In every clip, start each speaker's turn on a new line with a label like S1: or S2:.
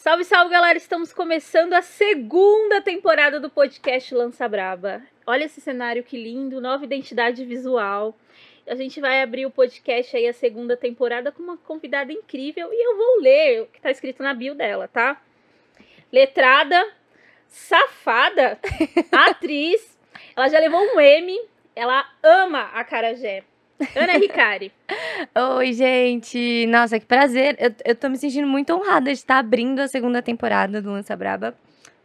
S1: Salve, salve, galera! Estamos começando a segunda temporada do podcast Lança Braba. Olha esse cenário que lindo, nova identidade visual. A gente vai abrir o podcast aí, a segunda temporada, com uma convidada incrível e eu vou ler o que tá escrito na bio dela, tá? Letrada, safada, atriz. Ela já levou um M, ela ama a Carajé. Ana Ricari.
S2: Oi, gente. Nossa, que prazer. Eu, eu tô me sentindo muito honrada de estar abrindo a segunda temporada do Lança Braba.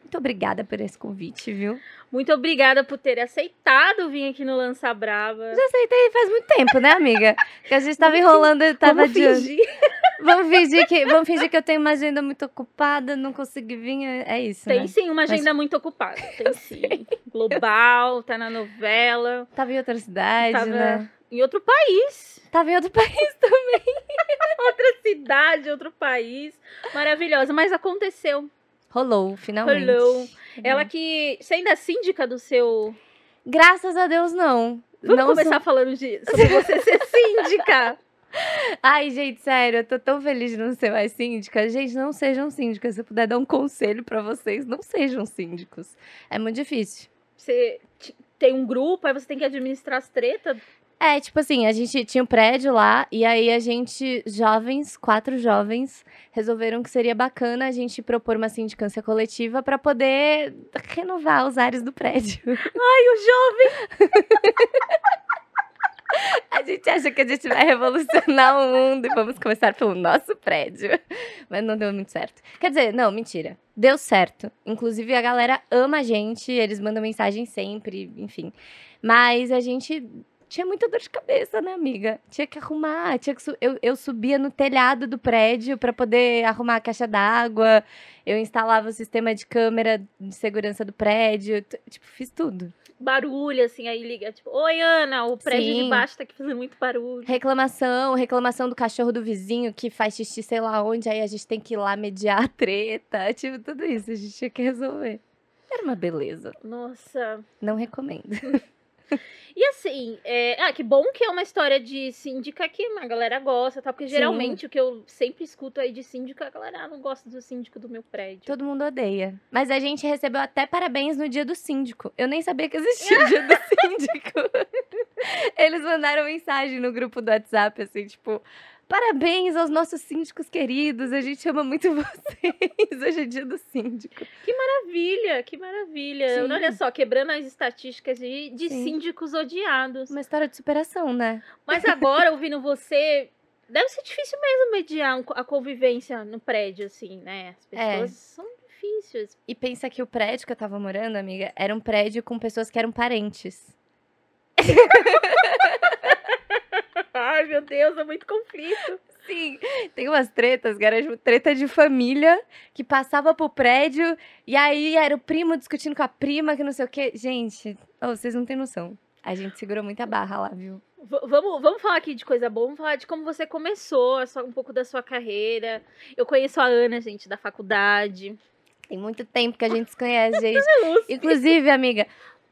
S2: Muito obrigada por esse convite, viu?
S1: Muito obrigada por ter aceitado vir aqui no Lança Braba.
S2: Já aceitei faz muito tempo, né, amiga? Que a gente tava enrolando, eu tava
S1: Vamos
S2: de...
S1: fingir.
S2: Vamos fingir que vamos fingir que eu tenho uma agenda muito ocupada, não consegui vir, é é isso,
S1: Tem
S2: né?
S1: sim uma agenda muito ocupada. Tem sim. Global, tá na novela,
S2: Tava em outra cidade,
S1: tava
S2: né?
S1: Em outro país.
S2: Tava em outro país também.
S1: Outra cidade, outro país. Maravilhosa. Mas aconteceu.
S2: Rolou, finalmente.
S1: Rolou. Ela que. Você ainda é síndica do seu.
S2: Graças a Deus, não.
S1: Vamos
S2: não
S1: começar falando de, sobre você ser síndica.
S2: Ai, gente, sério, eu tô tão feliz de não ser mais síndica. Gente, não sejam síndicas. Se eu puder dar um conselho pra vocês, não sejam síndicos. É muito difícil.
S1: Você tem um grupo, aí você tem que administrar as tretas.
S2: É, tipo assim, a gente tinha um prédio lá, e aí a gente, jovens, quatro jovens, resolveram que seria bacana a gente propor uma sindicância coletiva pra poder renovar os ares do prédio.
S1: Ai, o jovem.
S2: A gente acha que a gente vai revolucionar o mundo e vamos começar pelo nosso prédio. Mas não deu muito certo. Quer dizer, não, mentira. Deu certo. Inclusive, a galera ama a gente, eles mandam mensagem sempre, enfim. Mas a gente tinha muita dor de cabeça, né, amiga? Tinha que arrumar, tinha que su- eu, eu subia no telhado do prédio para poder arrumar a caixa d'água. Eu instalava o sistema de câmera de segurança do prédio, tipo, fiz tudo.
S1: Barulho, assim, aí liga, tipo, oi, Ana, o prédio de
S2: Sim.
S1: baixo tá aqui fazendo muito barulho.
S2: Reclamação, reclamação do cachorro do vizinho que faz xixi sei lá onde, aí a gente tem que ir lá mediar a treta, tipo, tudo isso a gente tinha que resolver. Era uma beleza.
S1: Nossa.
S2: Não recomendo.
S1: E assim, é... ah, que bom que é uma história de síndica que a galera gosta, tá? Porque
S2: Sim.
S1: geralmente o que eu sempre escuto aí de síndica, a galera ah, não gosta do síndico do meu prédio.
S2: Todo mundo odeia. Mas a gente recebeu até parabéns no dia do síndico. Eu nem sabia que existia o dia do síndico. Eles mandaram mensagem no grupo do WhatsApp, assim, tipo. Parabéns aos nossos síndicos queridos, a gente ama muito vocês. Hoje é dia do síndico.
S1: maravilha, que maravilha.
S2: Sim.
S1: Olha só, quebrando as estatísticas de, de síndicos odiados.
S2: Uma história de superação, né?
S1: Mas agora, ouvindo você, deve ser difícil mesmo mediar a convivência no prédio, assim, né? As
S2: É.
S1: pessoas são difíceis.
S2: E pensa que o prédio que eu tava morando, amiga, era um prédio com pessoas que eram parentes.
S1: Ai, meu Deus, é muito conflito.
S2: Sim, tem umas tretas, que era treta de família, que passava pro prédio, e aí era o primo discutindo com a prima, que não sei o quê. Gente, oh, vocês não têm noção. A gente segurou muita barra lá, viu?
S1: V- vamos, vamos falar aqui de coisa boa, vamos falar de como você começou, sua- um pouco da sua carreira. Eu conheço a Ana, gente, da faculdade.
S2: Tem muito tempo que a gente se conhece, gente. Inclusive, amiga,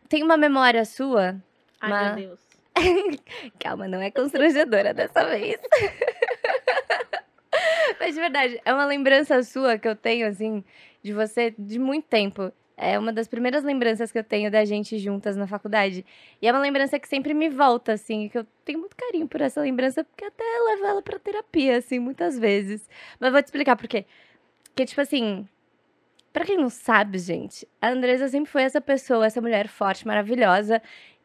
S2: tem uma memória sua.
S1: Ai,
S2: Mas-
S1: meu Deus.
S2: Calma, não é constrangedora dessa vez. Mas de verdade, é uma lembrança sua que eu tenho, assim, de você de muito tempo. É uma das primeiras lembranças que eu tenho da gente juntas na faculdade. E é uma lembrança que sempre me volta, assim, que eu tenho muito carinho por essa lembrança, porque até levo ela pra terapia, assim, muitas vezes. Mas vou te explicar por quê. Porque, tipo assim, pra quem não sabe, gente, a Andresa sempre foi essa pessoa, essa mulher forte, maravilhosa,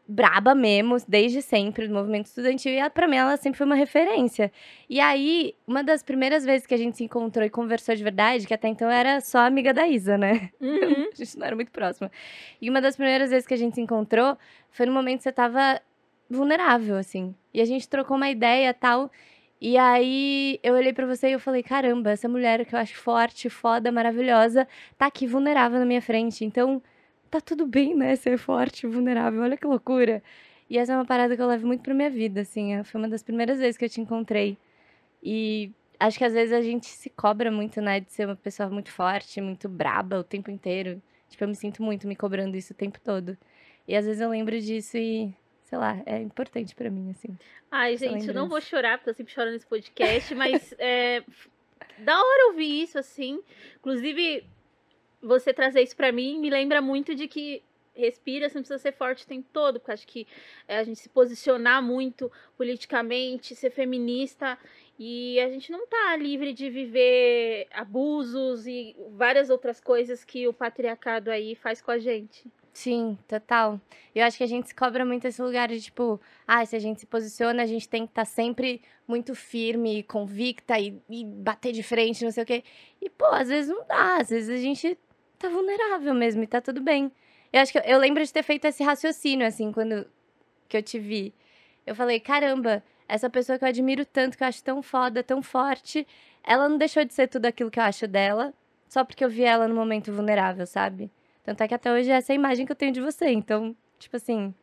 S2: braba mesmo, desde sempre, do movimento estudantil, e ela, pra mim ela sempre foi uma referência. E aí, uma das primeiras vezes que a gente se encontrou e conversou de verdade, que até então era só amiga da Isa, né?
S1: Uhum.
S2: A gente não era muito próxima. E uma das primeiras vezes que a gente se encontrou foi no momento que você tava vulnerável, assim. E a gente trocou uma ideia tal. E aí eu olhei pra você e eu falei: caramba, essa mulher que eu acho forte, foda, maravilhosa, tá aqui vulnerável na minha frente. Então, tá tudo bem, né? Ser forte, vulnerável. Olha que loucura. E essa é uma parada que eu levo muito pra minha vida, assim. é- Foi uma das primeiras vezes que eu te encontrei. E acho que às vezes a gente se cobra muito, né? De ser uma pessoa muito forte, muito braba o tempo inteiro. Tipo, eu me sinto muito me cobrando isso o tempo todo. E às vezes eu lembro disso e, sei lá, é importante pra mim, assim.
S1: Ai, gente, eu não vou chorar, porque eu sempre choro nesse podcast, mas é, da hora ouvir isso, assim. Inclusive, você trazer isso para mim me lembra muito de que respira, você não precisa ser forte o tempo todo, porque acho que é, a gente se posicionar muito politicamente, ser feminista, e a gente não tá livre de viver abusos e várias outras coisas que o patriarcado aí faz com a gente.
S2: Sim, total. Eu acho que a gente se cobra muito esse lugar de tipo, ah, se a gente se posiciona, a gente tem que estar tá sempre muito firme, convicta e, e bater de frente, não sei o quê. E, pô, às vezes não dá, às vezes a gente tá vulnerável mesmo e tá tudo bem. Eu acho que eu, eu lembro de ter feito esse raciocínio, assim, quando que eu te vi. Eu falei, caramba, essa pessoa que eu admiro tanto, que eu acho tão foda, tão forte, ela não deixou de ser tudo aquilo que eu acho dela, só porque eu vi ela no momento vulnerável, sabe? Tanto é que até hoje é essa imagem que eu tenho de você. Então, tipo assim,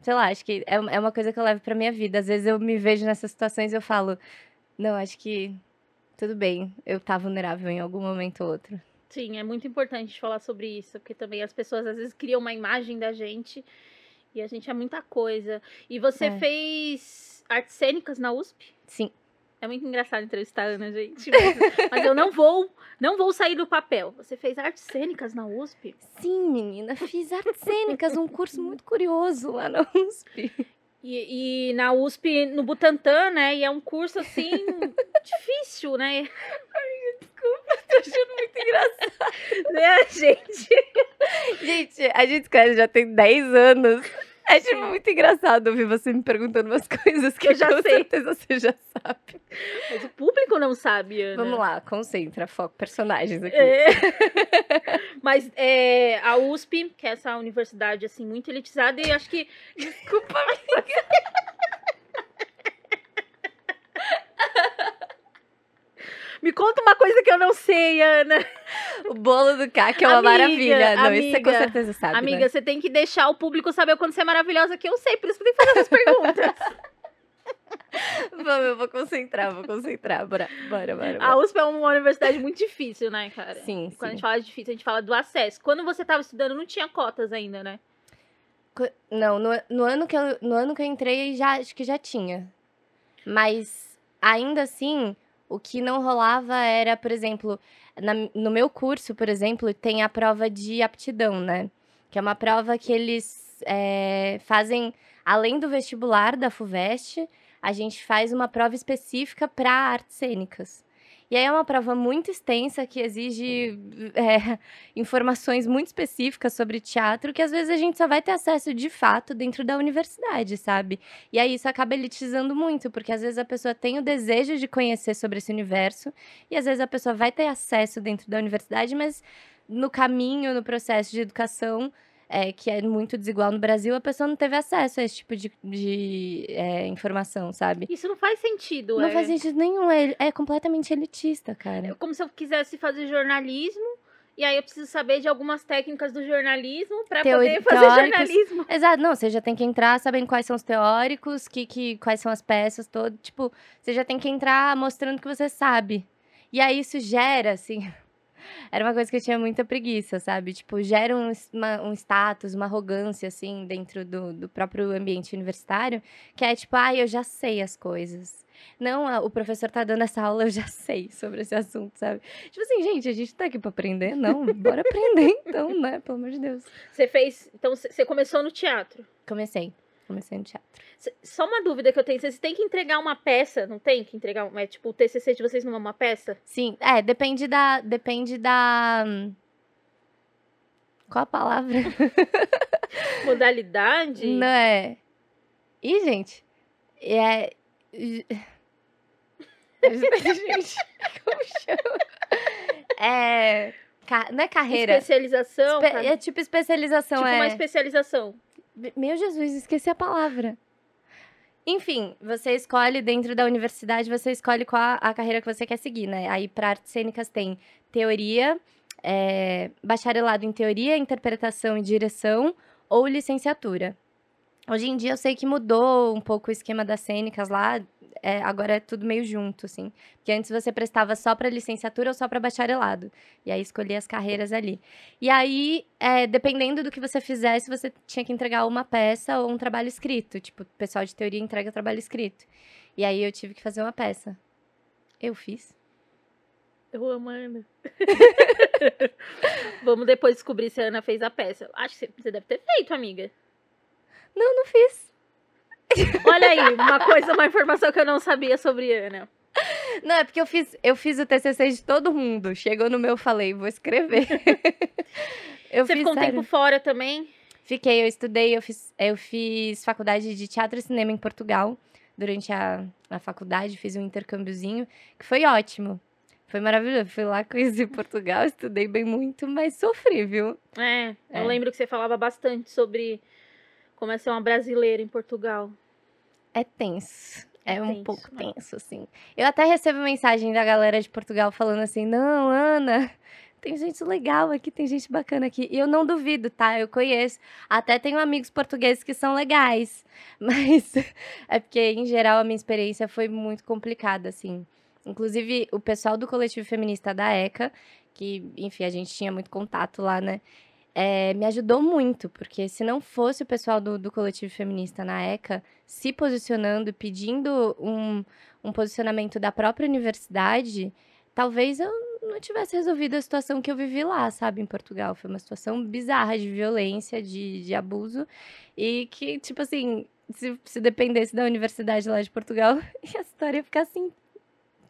S2: sei lá, acho que é, é uma coisa que eu levo pra minha vida. Às vezes eu me vejo nessas situações e eu falo, não, acho que tudo bem, eu tá vulnerável em algum momento ou outro.
S1: Sim, é muito importante falar sobre isso, porque também as pessoas às vezes criam uma imagem da gente e a gente é muita coisa. E você é. fez artes cênicas na USP?
S2: Sim.
S1: É muito engraçado entrevistar a Ana, gente. Mas, mas, eu não vou, não vou sair do papel. Você fez artes cênicas na USP?
S2: Sim, menina, fiz artes cênicas, um curso muito curioso lá na USP.
S1: E, e, na USP, no Butantã, né? E é um curso assim difícil, né?
S2: Tô achando muito engraçado.
S1: né, gente?
S2: Gente, a gente conhece já tem 10 anos. É tipo muito engraçado ouvir você me perguntando umas coisas que eu já com sei. certeza você já sabe.
S1: Mas o público não sabe, Ana.
S2: Vamos lá, concentra, foco, personagens aqui. É.
S1: Mas é, a USP, que é essa universidade assim muito elitizada, e acho que. Desculpa, Me conta uma coisa que eu não sei, Ana.
S2: O bolo do CAC é uma amiga, maravilha. Não, amiga, isso você com certeza sabe.
S1: Amiga,
S2: né?
S1: você tem que deixar o público saber o quanto você é maravilhosa, que eu sei, por isso que eu tenho que fazer essas perguntas.
S2: Vamos, eu vou concentrar, vou concentrar. Bora, bora, bora.
S1: A USP é uma universidade muito difícil, né, cara?
S2: Sim.
S1: Quando
S2: sim.
S1: a gente fala de difícil, a gente fala do acesso. Quando você estava estudando, não tinha cotas ainda, né?
S2: Não, no, no, ano que eu, no ano que eu entrei, já, acho que já tinha. Mas ainda assim, o que não rolava era, por exemplo, na, no meu curso, por exemplo, tem a prova de aptidão, né? Que é uma prova que eles é, fazem, além do vestibular da FUVEST, a gente faz uma prova específica para artes cênicas. E aí é uma prova muito extensa que exige é, informações muito específicas sobre teatro que às vezes a gente só vai ter acesso de fato dentro da universidade, sabe? E aí isso acaba elitizando muito, porque às vezes a pessoa tem o desejo de conhecer sobre esse universo e às vezes a pessoa vai ter acesso dentro da universidade, mas no caminho, no processo de educação, é, que é muito desigual no Brasil, a pessoa não teve acesso a esse tipo de, de é, informação, sabe?
S1: Isso não faz sentido,
S2: Não
S1: é...
S2: faz sentido nenhum, é, é completamente elitista, cara. É
S1: como se eu quisesse fazer jornalismo, e aí eu preciso saber de algumas técnicas do jornalismo para poder fazer jornalismo.
S2: Exato, não, você já tem que entrar sabendo quais são os teóricos, que, que, quais são as peças, todo, tipo, você já tem que entrar mostrando que você sabe. E aí isso gera, assim, era uma coisa que eu tinha muita preguiça, sabe? Tipo, gera um, uma, um status, uma arrogância, assim, dentro do, do próprio ambiente universitário, que é tipo, ah, eu já sei as coisas. Não, o professor tá dando essa aula, eu já sei sobre esse assunto, sabe? Tipo assim, gente, a gente tá aqui pra aprender? Não, bora aprender então, né? Pelo amor de Deus.
S1: Você fez. Então, você começou no teatro?
S2: Comecei comecei no teatro.
S1: Só uma dúvida que eu tenho, vocês têm que entregar uma peça, não tem que entregar, é tipo o TCC de vocês não é uma peça?
S2: Sim, é, depende da, depende da Qual a palavra?
S1: Modalidade?
S2: Não é. Ih, gente, é gente, como chama? É, não é carreira.
S1: Especialização?
S2: Espe é tipo especialização,
S1: tipo
S2: é.
S1: uma especialização.
S2: Meu Jesus, esqueci a palavra. Enfim, você escolhe dentro da universidade, você escolhe qual a, carreira que você quer seguir, né? Aí, para artes cênicas, tem teoria, é, bacharelado em teoria, interpretação e direção ou licenciatura. Hoje em dia eu sei que mudou um pouco o esquema das cênicas lá, é, agora é tudo meio junto, assim. Porque antes você prestava só para licenciatura ou só para bacharelado. E aí escolhia as carreiras ali. E aí, é, dependendo do que você fizesse, você tinha que entregar uma peça ou um trabalho escrito. Tipo, o pessoal de teoria entrega trabalho escrito. E aí eu tive que fazer uma peça. Eu fiz.
S1: Eu amo a Ana. Vamos depois descobrir se a Ana fez a peça. Acho que você deve ter feito, amiga.
S2: Não, não fiz.
S1: Olha aí, uma coisa, uma informação que eu não sabia sobre Ana.
S2: Não, é porque eu fiz, eu fiz o TCC de todo mundo. Chegou no meu, falei, vou escrever.
S1: eu Você fiz, ficou um sério. tempo fora também?
S2: Fiquei, eu estudei, eu fiz, eu fiz faculdade de teatro e cinema em Portugal. Durante a, a faculdade, fiz um intercâmbiozinho, que foi ótimo. Foi maravilhoso. Fui lá, conheci Portugal, estudei bem muito, mas sofri, viu?
S1: É, é, eu lembro que você falava bastante sobre como é ser uma brasileira em Portugal.
S2: É tenso. É, é um tenso, pouco né? tenso, assim. Eu até recebo mensagem da galera de Portugal falando assim: não, Ana, tem gente legal aqui, tem gente bacana aqui. E eu não duvido, tá? Eu conheço. Até tenho amigos portugueses que são legais. Mas é porque, em geral, a minha experiência foi muito complicada, assim. Inclusive, o pessoal do coletivo feminista da ECA, que, enfim, a gente tinha muito contato lá, né? É, me ajudou muito, porque se não fosse o pessoal do, do coletivo feminista na ECA se posicionando, pedindo um, um posicionamento da própria universidade, talvez eu não tivesse resolvido a situação que eu vivi lá, sabe, em Portugal. Foi uma situação bizarra de violência, de, de abuso, e que, tipo assim, se, se dependesse da universidade lá de Portugal, a história ia ficar assim,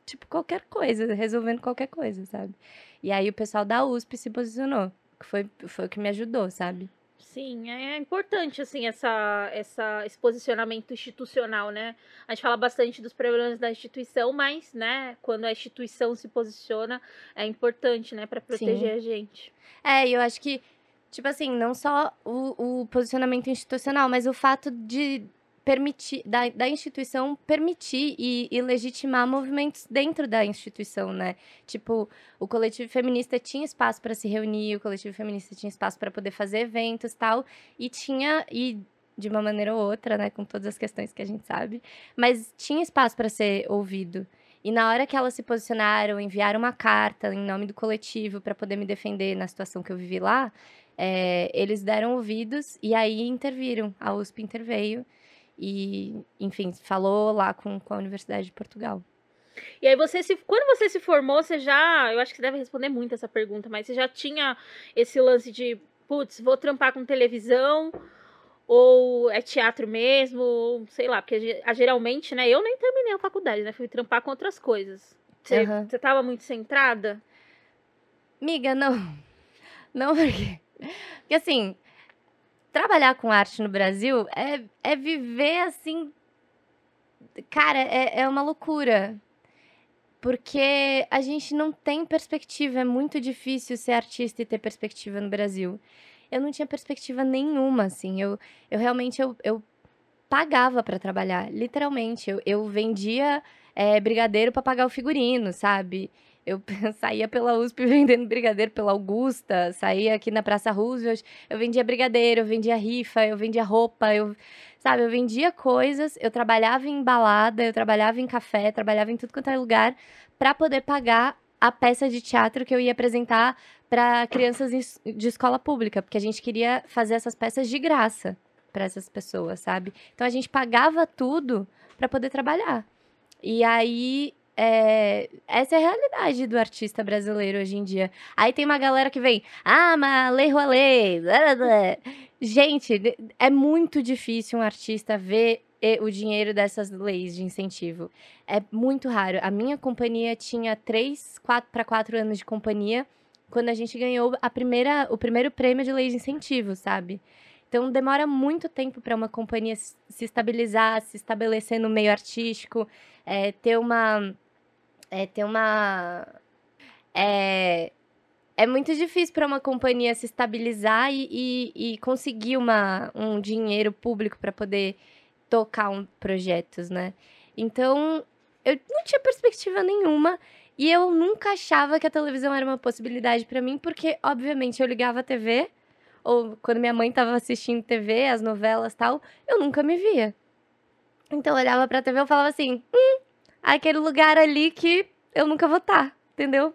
S2: tipo, qualquer coisa, resolvendo qualquer coisa, sabe? E aí o pessoal da USP se posicionou, foi, foi o que me ajudou, sabe?
S1: Sim, é importante, assim, essa, essa, esse posicionamento institucional, né? A gente fala bastante dos problemas da instituição, mas, né, quando a instituição se posiciona, é importante, né, para proteger Sim. a gente.
S2: É, e eu acho que, tipo assim, não só o, o posicionamento institucional, mas o fato de permitir, da, da instituição permitir e, e, legitimar movimentos dentro da instituição, né? Tipo, o coletivo feminista tinha espaço para se reunir, o coletivo feminista tinha espaço para poder fazer eventos tal, e tinha, e de uma maneira ou outra, né, com todas as questões que a gente sabe, mas tinha espaço para ser ouvido. E na hora que elas se posicionaram, enviaram uma carta em nome do coletivo para poder me defender na situação que eu vivi lá, é, eles deram ouvidos e aí interviram. A USP interveio e, enfim, falou lá com, com a Universidade de Portugal.
S1: E aí você se. Quando você se formou, você já. Eu acho que você deve responder muito essa pergunta, mas você já tinha esse lance de, putz, vou trampar com televisão, ou é teatro mesmo, ou sei lá, porque geralmente, né? Eu nem terminei a faculdade, né? Fui trampar com outras coisas. Você, uhum. você tava muito centrada?
S2: Miga, não. Não, porque. Porque assim, trabalhar com arte no Brasil é, é viver assim. Cara, é, é uma loucura. Porque a gente não tem perspectiva. É muito difícil ser artista e ter perspectiva no Brasil. Eu não tinha perspectiva nenhuma, assim. Eu, eu realmente eu, eu pagava para trabalhar, literalmente. Eu, eu vendia é, brigadeiro para pagar o figurino, sabe? Eu saía pela USP vendendo brigadeiro pela Augusta, saía aqui na Praça Roosevelt, eu vendia brigadeiro, eu vendia rifa, eu vendia roupa, eu, sabe, eu vendia coisas, eu trabalhava em balada, eu trabalhava em café, trabalhava em tudo quanto é lugar para poder pagar a peça de teatro que eu ia apresentar para crianças de escola pública, porque a gente queria fazer essas peças de graça para essas pessoas, sabe? Então a gente pagava tudo para poder trabalhar. E aí é, essa é a realidade do artista brasileiro hoje em dia. Aí tem uma galera que vem, ah, mas lei rolê. Gente, é muito difícil um artista ver o dinheiro dessas leis de incentivo. É muito raro. A minha companhia tinha três, quatro para quatro anos de companhia quando a gente ganhou a primeira, o primeiro prêmio de lei de incentivo, sabe? Então demora muito tempo para uma companhia se estabilizar, se estabelecer no meio artístico, é, ter uma é, ter uma. É, é muito difícil para uma companhia se estabilizar e, e, e, conseguir uma, um dinheiro público para poder tocar um, projetos, né? Então, eu não tinha perspectiva nenhuma e eu nunca achava que a televisão era uma possibilidade para mim, porque, obviamente, eu ligava a TV, ou quando minha mãe estava assistindo TV, as novelas tal, eu nunca me via. Então, eu olhava pra TV e falava assim: hum, aquele lugar ali que eu nunca vou estar, tá, entendeu?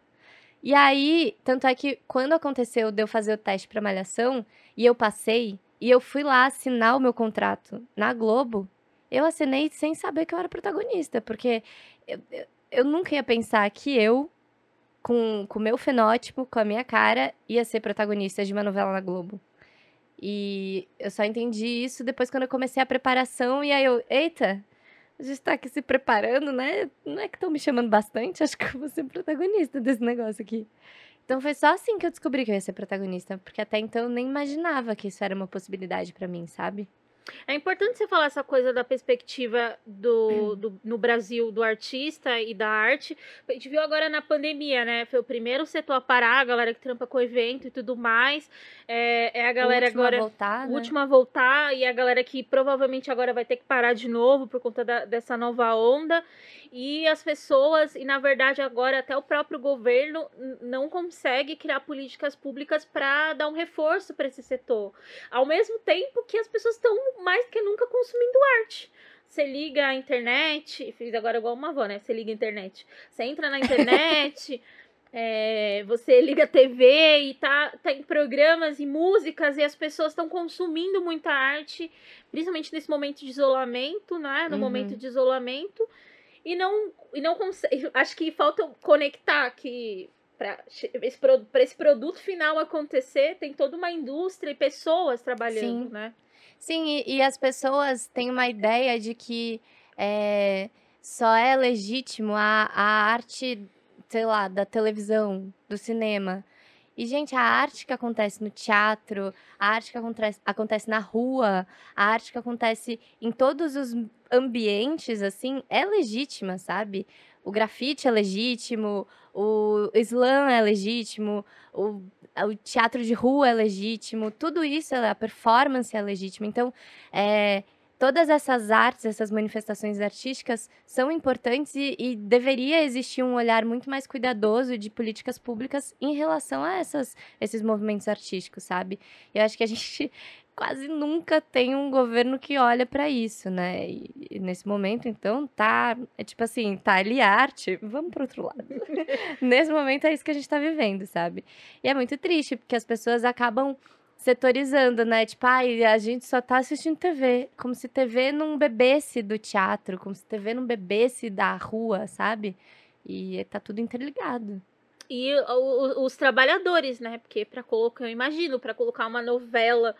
S2: E aí, tanto é que quando aconteceu de eu fazer o teste para malhação e eu passei e eu fui lá assinar o meu contrato na Globo, eu assinei sem saber que eu era protagonista, porque eu, eu, eu nunca ia pensar que eu com o meu fenótipo, com a minha cara, ia ser protagonista de uma novela na Globo. E eu só entendi isso depois quando eu comecei a preparação, e aí eu, eita, a gente tá aqui se preparando, né? Não é que estão me chamando bastante, acho que eu vou ser protagonista desse negócio aqui. Então foi só assim que eu descobri que eu ia ser protagonista, porque até então eu nem imaginava que isso era uma possibilidade para mim, sabe?
S1: É importante você falar essa coisa da perspectiva do, do, no Brasil do artista e da arte. A gente viu agora na pandemia, né? Foi o primeiro setor a parar, a galera que trampa com evento e tudo mais. É, é a galera agora.
S2: A voltar, né?
S1: última a voltar, e a galera que provavelmente agora vai ter que parar de novo por conta da, dessa nova onda. E as pessoas, e na verdade agora até o próprio governo não consegue criar políticas públicas para dar um reforço para esse setor. Ao mesmo tempo que as pessoas estão mais que nunca consumindo arte. Você liga a internet, fiz agora igual uma avó, né? Você liga a internet. Você entra na internet, é, você liga a TV e tá, tá em programas e músicas e as pessoas estão consumindo muita arte, principalmente nesse momento de isolamento, né? No uhum. momento de isolamento e não e não consegue. Acho que falta conectar que para esse, esse produto final acontecer, tem toda uma indústria e pessoas trabalhando,
S2: Sim.
S1: né?
S2: Sim, e, e, as pessoas têm uma ideia de que é, só é legítimo a, a arte, sei lá, da televisão, do cinema. E, gente, a arte que acontece no teatro, a arte que acontece, acontece na rua, a arte que acontece em todos os ambientes, assim, é legítima, sabe? O grafite é legítimo, o slam é legítimo, o, o teatro de rua é legítimo, tudo isso, a performance é legítima. Então, é, todas essas artes, essas manifestações artísticas são importantes e, e, deveria existir um olhar muito mais cuidadoso de políticas públicas em relação a essas, esses movimentos artísticos, sabe? Eu acho que a gente quase nunca tem um governo que olha para isso, né? E, e, nesse momento, então, tá, é tipo assim, tá ali arte, vamos pro outro lado. nesse momento é isso que a gente tá vivendo, sabe? E é muito triste, porque as pessoas acabam setorizando, né? Tipo, ai, a gente só tá assistindo TV. Como se TV não bebesse do teatro, como se TV não bebesse da rua, sabe? E tá tudo interligado.
S1: E o, os trabalhadores, né? Porque para colocar, eu imagino, para colocar uma novela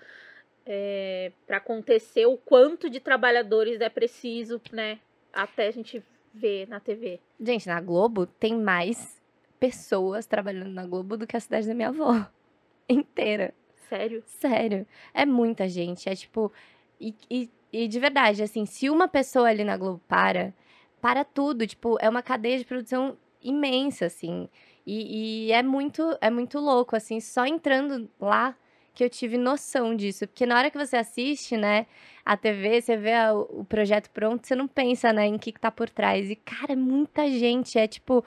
S1: é, para acontecer, o quanto de trabalhadores é preciso, né? Até a gente ver na TV.
S2: Gente, na Globo tem mais pessoas trabalhando na Globo do que a cidade da minha avó inteira.
S1: Sério?
S2: Sério. É muita gente. É tipo. E, e, e, de verdade, assim, se uma pessoa ali na Globo para, para tudo. Tipo, é uma cadeia de produção imensa, assim. E, e é muito é muito louco, assim, só entrando lá que eu tive noção disso. Porque na hora que você assiste, né, a TV, você vê a, o projeto pronto, você não pensa, né, em que, que tá por trás. E, cara, é muita gente. É tipo,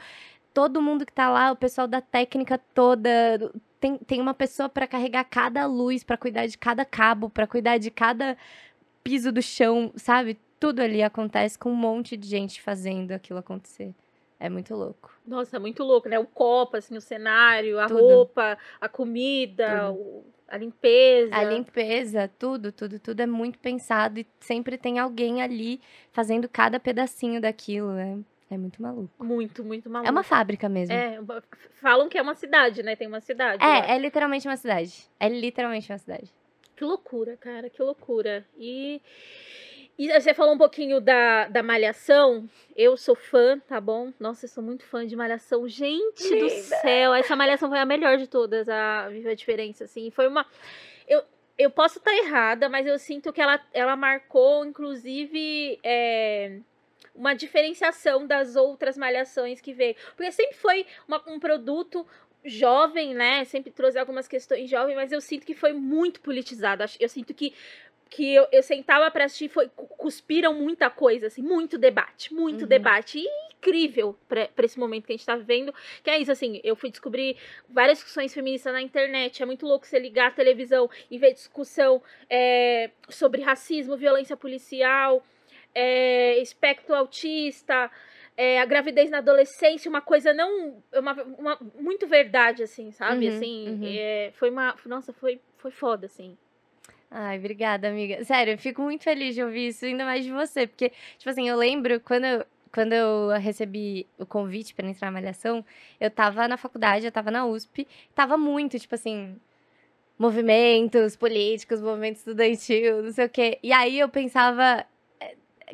S2: todo mundo que tá lá, o pessoal da técnica toda, tem, tem uma pessoa para carregar cada luz, para cuidar de cada cabo, para cuidar de cada piso do chão, sabe? Tudo ali acontece com um monte de gente fazendo aquilo acontecer. É muito louco.
S1: Nossa, é muito louco, né? O copo, assim, o cenário, a tudo. roupa, a comida, o, a limpeza.
S2: A limpeza, tudo, tudo, tudo é muito pensado e sempre tem alguém ali fazendo cada pedacinho daquilo, né? É muito maluco.
S1: Muito, muito maluco.
S2: É uma fábrica mesmo.
S1: É, falam que é uma cidade, né? Tem uma cidade.
S2: É, lá. é literalmente uma cidade. É literalmente uma cidade.
S1: Que loucura, cara, que loucura. E, e você falou um pouquinho da, da Malhação. Eu sou fã, tá bom? Nossa, eu sou muito fã de Malhação. Gente Linda. do céu, essa Malhação foi a melhor de todas, a Viva a Diferença, assim. Foi uma. Eu, eu posso estar errada, mas eu sinto que ela, ela marcou, inclusive. É uma diferenciação das outras malhações que veio. Porque sempre foi uma, um produto jovem, né? Sempre trouxe algumas questões jovens, mas eu sinto que foi muito politizado. Eu sinto que que eu, eu sentava para assistir foi cuspiram muita coisa assim, muito debate, muito uhum. debate e incrível para esse momento que a gente tá vivendo, que é isso assim, eu fui descobrir várias discussões feministas na internet, é muito louco você ligar a televisão e ver discussão é, sobre racismo, violência policial, é, espectro autista, é, a gravidez na adolescência, uma coisa não. Uma, uma muito verdade, assim, sabe? Uhum, assim, uhum. É, foi uma. Nossa, foi, foi foda, assim.
S2: Ai, obrigada, amiga. Sério, eu fico muito feliz de ouvir isso, ainda mais de você, porque, tipo assim, eu lembro quando eu, quando eu recebi o convite para entrar na Malhação, eu tava na faculdade, eu tava na USP, tava muito, tipo assim, movimentos políticos, movimento estudantil, não sei o quê. E aí eu pensava,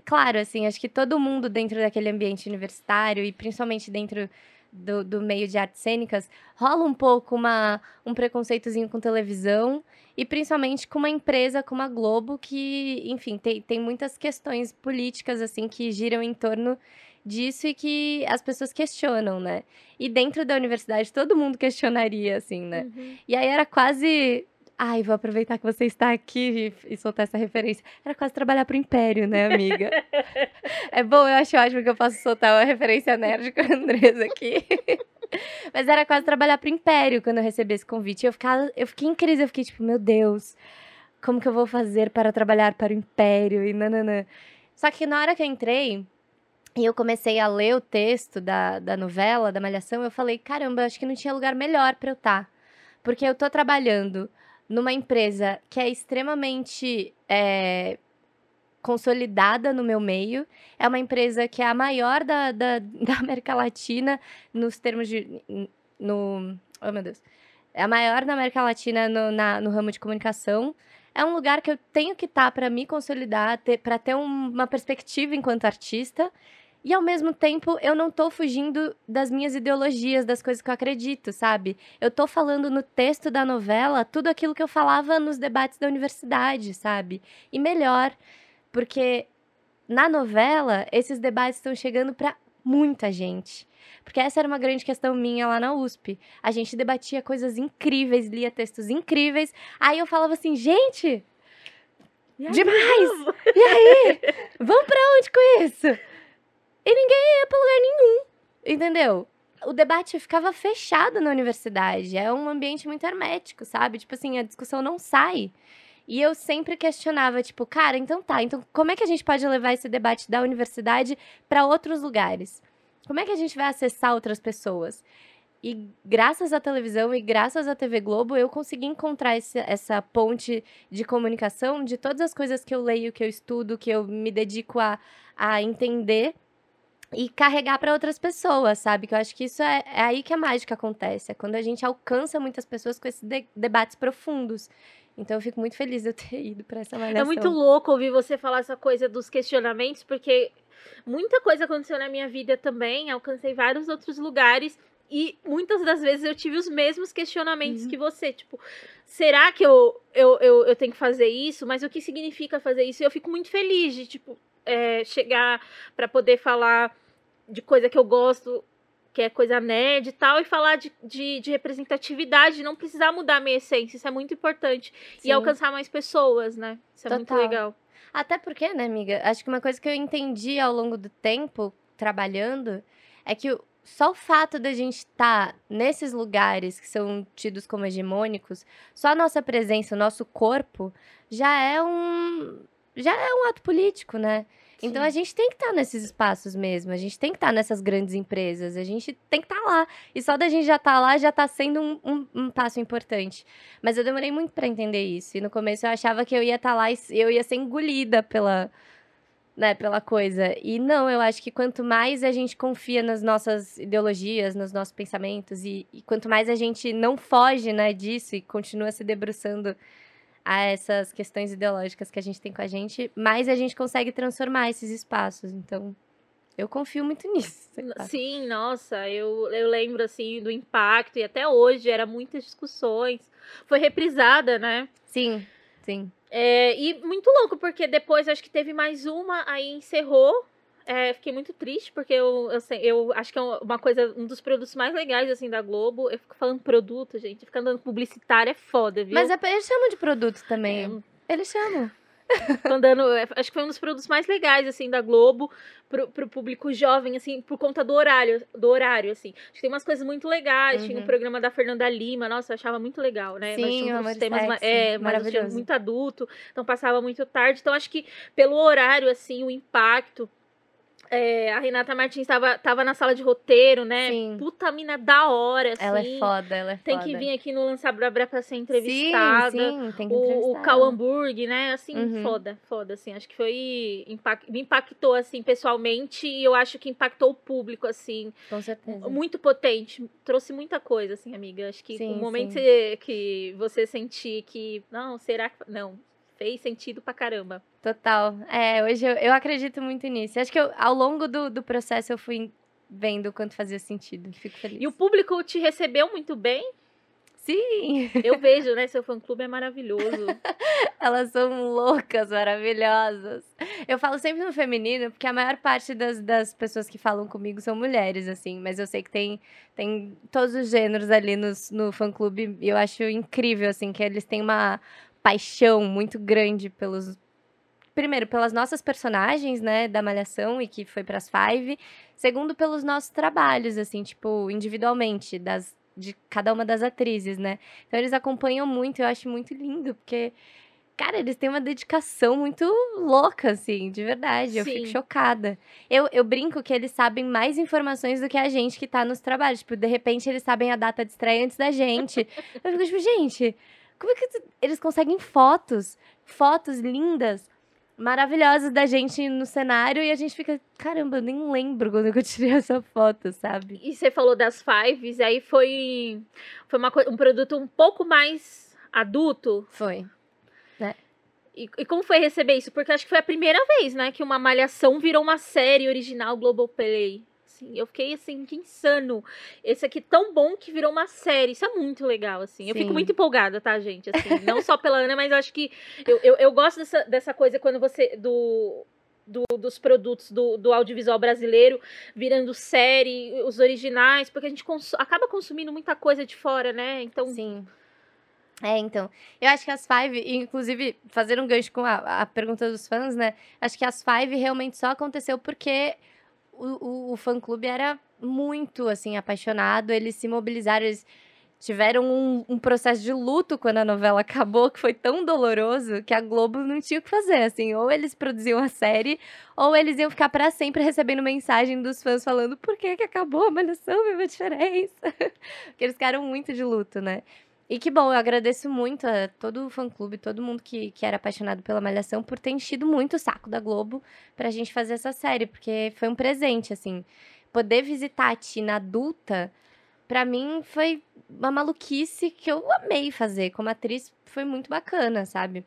S2: claro, assim, acho que todo mundo dentro daquele ambiente universitário e principalmente dentro do, do meio de artes cênicas, rola um pouco uma, um preconceitozinho com televisão e principalmente com uma empresa como a Globo, que, enfim, tem, tem muitas questões políticas, assim, que giram em torno disso e que as pessoas questionam, né? E dentro da universidade todo mundo questionaria, assim, né? Uhum. E aí era quase Ai, vou aproveitar que você está aqui e, e soltar essa referência. Era quase trabalhar pro Império, né, amiga? é bom, eu acho ótimo que eu posso soltar uma referência nerd com a Andresa aqui. Mas era quase trabalhar pro Império quando eu recebi esse convite. Eu, ficava, eu fiquei em crise, eu fiquei tipo, meu Deus, como que eu vou fazer para trabalhar para o Império? E nananã. Só que na hora que eu entrei, e eu comecei a ler o texto da, da novela, da Malhação, eu falei, caramba, acho que não tinha lugar melhor para eu estar. Tá. Porque eu tô trabalhando numa empresa que é extremamente é, consolidada no meu meio. É uma empresa que é a maior da, da, da América Latina nos termos de. No, oh, meu Deus. É a maior da América Latina no, na, no ramo de comunicação. É um lugar que eu tenho que estar tá para me consolidar, para ter um, uma perspectiva enquanto artista. E ao mesmo tempo, eu não tô fugindo das minhas ideologias, das coisas que eu acredito, sabe? Eu tô falando no texto da novela tudo aquilo que eu falava nos debates da universidade, sabe? E melhor, porque na novela esses debates estão chegando para muita gente. Porque essa era uma grande questão minha lá na USP. A gente debatia coisas incríveis, lia textos incríveis. Aí eu falava assim, gente, demais! E aí? Vamos pra onde com isso? E ninguém ia pra lugar nenhum, entendeu? O debate ficava fechado na universidade. É um ambiente muito hermético, sabe? Tipo assim, a discussão não sai. E eu sempre questionava, tipo, cara, então tá, então como é que a gente pode levar esse debate da universidade para outros lugares? Como é que a gente vai acessar outras pessoas? E graças à televisão e graças à TV Globo, eu consegui encontrar esse, essa ponte de comunicação de todas as coisas que eu leio, que eu estudo, que eu me dedico a, a entender e carregar para outras pessoas, sabe? Que eu acho que isso é, é, aí que a mágica acontece, é quando a gente alcança muitas pessoas com esses de debates profundos. Então eu fico muito feliz de eu ter ido para essa malhação.
S1: É muito louco ouvir você falar essa coisa dos questionamentos, porque muita coisa aconteceu na minha vida também, alcancei vários outros lugares e muitas das vezes eu tive os mesmos questionamentos uhum. que você, tipo, será que eu, eu, eu, eu tenho que fazer isso? Mas o que significa fazer isso? E eu fico muito feliz de, tipo, é, chegar para poder falar de coisa que eu gosto, que é coisa nerd e tal, e falar de, de, de representatividade, não precisar mudar a minha essência, isso é muito importante. Sim. E alcançar mais pessoas, né? Isso é Total. muito legal.
S2: Até porque, né, amiga? Acho que uma coisa que eu entendi ao longo do tempo, trabalhando, é que só o fato da gente estar tá nesses lugares que são tidos como hegemônicos, só a nossa presença, o nosso corpo, já é um. Já é um ato político, né? Então a gente tem que estar tá nesses espaços mesmo, a gente tem que estar tá nessas grandes empresas, a gente tem que estar tá lá. E só da gente já estar tá lá já está sendo um, um, um, passo importante. Mas eu demorei muito para entender isso. E no começo eu achava que eu ia estar tá lá e eu ia ser engolida pela, né, pela coisa. E não, eu acho que quanto mais a gente confia nas nossas ideologias, nos nossos pensamentos, e, e quanto mais a gente não foge né, disso e continua se debruçando a essas questões ideológicas que a gente tem com a gente, mais a gente consegue transformar esses espaços. Então, eu confio muito nisso.
S1: Sim, nossa, eu, eu lembro assim do impacto e até hoje era muitas discussões. Foi reprisada, né?
S2: Sim, sim.
S1: É, e muito louco, porque depois acho que teve mais uma, aí encerrou. É, fiquei muito triste, porque eu, eu, eu, acho que é uma coisa, um dos produtos mais legais, assim, da Globo. Eu fico falando produto, gente. Ficar andando publicitário é foda, viu?
S2: Mas é, eles chamam de produto também. É. Eles chamam.
S1: andando, é, acho que foi um dos produtos mais legais, assim, da Globo pro, pro público jovem, assim, por conta do horário, do horário, assim. Acho que tem umas coisas muito legais. Uhum. Tinha o um programa da Fernanda Lima, nossa, eu achava muito legal, né?
S2: Sim,
S1: Mas
S2: tinha temas,
S1: sexy, é, mas muito adulto, então passava muito tarde. Então acho que pelo horário, assim, o impacto É, a Renata Martins tava, tava na sala de roteiro, né?
S2: Sim.
S1: Puta mina da hora, assim.
S2: Ela é foda, ela é
S1: Tem
S2: foda.
S1: que vir aqui no Lança Brabra pra ser entrevistada.
S2: Sim, sim, tem que
S1: O, o
S2: entrevistar
S1: Cal. Hamburg, né? Assim,
S2: Uhum.
S1: foda, foda, assim. Acho que foi. impact- me impactou, assim, pessoalmente, e eu acho que impactou o público, assim.
S2: Com certeza.
S1: Muito potente. Trouxe muita coisa, assim, amiga. Acho que
S2: Sim,
S1: o momento
S2: sim.
S1: que você sentir que. Não, será que. Não, fez sentido pra caramba.
S2: Total. É, hoje eu, eu acredito muito nisso. Acho que eu- ao longo do, do processo eu fui vendo o quanto fazia sentido. Fico feliz.
S1: E o público te recebeu muito bem.
S2: Sim,
S1: Eu vejo, né? Seu fã-clube é maravilhoso.
S2: elas são loucas, maravilhosas. Eu falo sempre no feminino, porque a maior parte das, das pessoas que falam comigo são mulheres, assim. Mas eu sei que tem, tem todos os gêneros ali nos, no fã-clube. E eu acho incrível, assim, que eles têm uma paixão muito grande pelos... Primeiro, pelas nossas personagens, né, da Malhação e que foi pras Five. Segundo, pelos nossos trabalhos, assim, tipo, individualmente, das, de cada uma das atrizes, né? Então eles acompanham muito, eu acho muito lindo, porque, cara, eles têm uma dedicação muito louca, assim, de verdade. Eu fico
S1: Sim.
S2: chocada. Eu, eu brinco que eles sabem mais informações do que a gente que tá nos trabalhos. Tipo, de repente eles sabem a data de estreia antes da gente. eu fico tipo, gente, como é que eles conseguem fotos? Fotos lindas. Maravilhosas da gente no cenário e a gente fica, caramba, eu nem lembro quando eu tirei essa foto, sabe?
S1: E você falou das Fives, aí foi, foi uma, um produto um pouco mais adulto.
S2: Foi.
S1: E, e como foi receber isso? Porque acho que foi a primeira vez, né, que uma malhação virou uma série original Globoplay. Assim, eu fiquei assim, que insano. Esse aqui tão bom que virou uma série. Isso é muito legal, assim. Eu fico
S2: Sim.
S1: muito empolgada, tá, gente? Assim, não só pela Ana, mas eu acho que eu, eu, eu gosto dessa, dessa coisa quando você. do. do- dos produtos do, do audiovisual brasileiro virando série, os originais, porque a gente consu- acaba consumindo muita coisa de fora, né? Então,
S2: Sim. É, então. Eu acho que as Five, inclusive, fazer um gancho com a, a pergunta dos fãs, né? Acho que as Five realmente só aconteceu porque o, o, o fã-clube era muito, assim, apaixonado. Eles se mobilizaram, eles tiveram um, um processo de luto quando a novela acabou, que foi tão doloroso que a Globo não tinha o que fazer, assim. Ou eles produziam a série, ou eles iam ficar pra sempre recebendo mensagem dos fãs falando por que que acabou a Malhação, viva a diferença. Porque eles ficaram muito de luto, né? E que bom, eu agradeço muito a todo o fã-clube, todo mundo que, que era apaixonado pela Malhação por ter enchido muito o saco da Globo pra gente fazer essa série, porque foi um presente, assim. Poder visitar a Tina adulta, pra mim foi uma maluquice que eu amei fazer. Como atriz, foi muito bacana, sabe?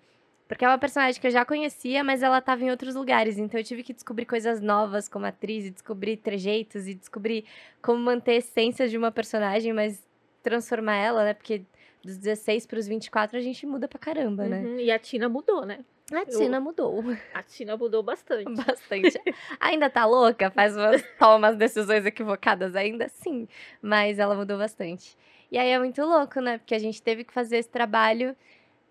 S2: Porque é uma personagem que eu já conhecia, mas ela tava em outros lugares. Então eu tive que descobrir coisas novas como atriz, e descobrir trejeitos, e descobrir como manter a essência de uma personagem, mas transformar ela, né? Porque dos 16 pros 24 a gente muda pra caramba, né?
S1: uhum, e a Tina mudou, né?
S2: A Tina mudou
S1: A Tina mudou bastante.
S2: bastante. ainda tá louca? Faz umas, toma umas decisões equivocadas ainda? Sim. Mas ela mudou bastante. E aí é muito louco, né? Porque a gente teve que fazer esse trabalho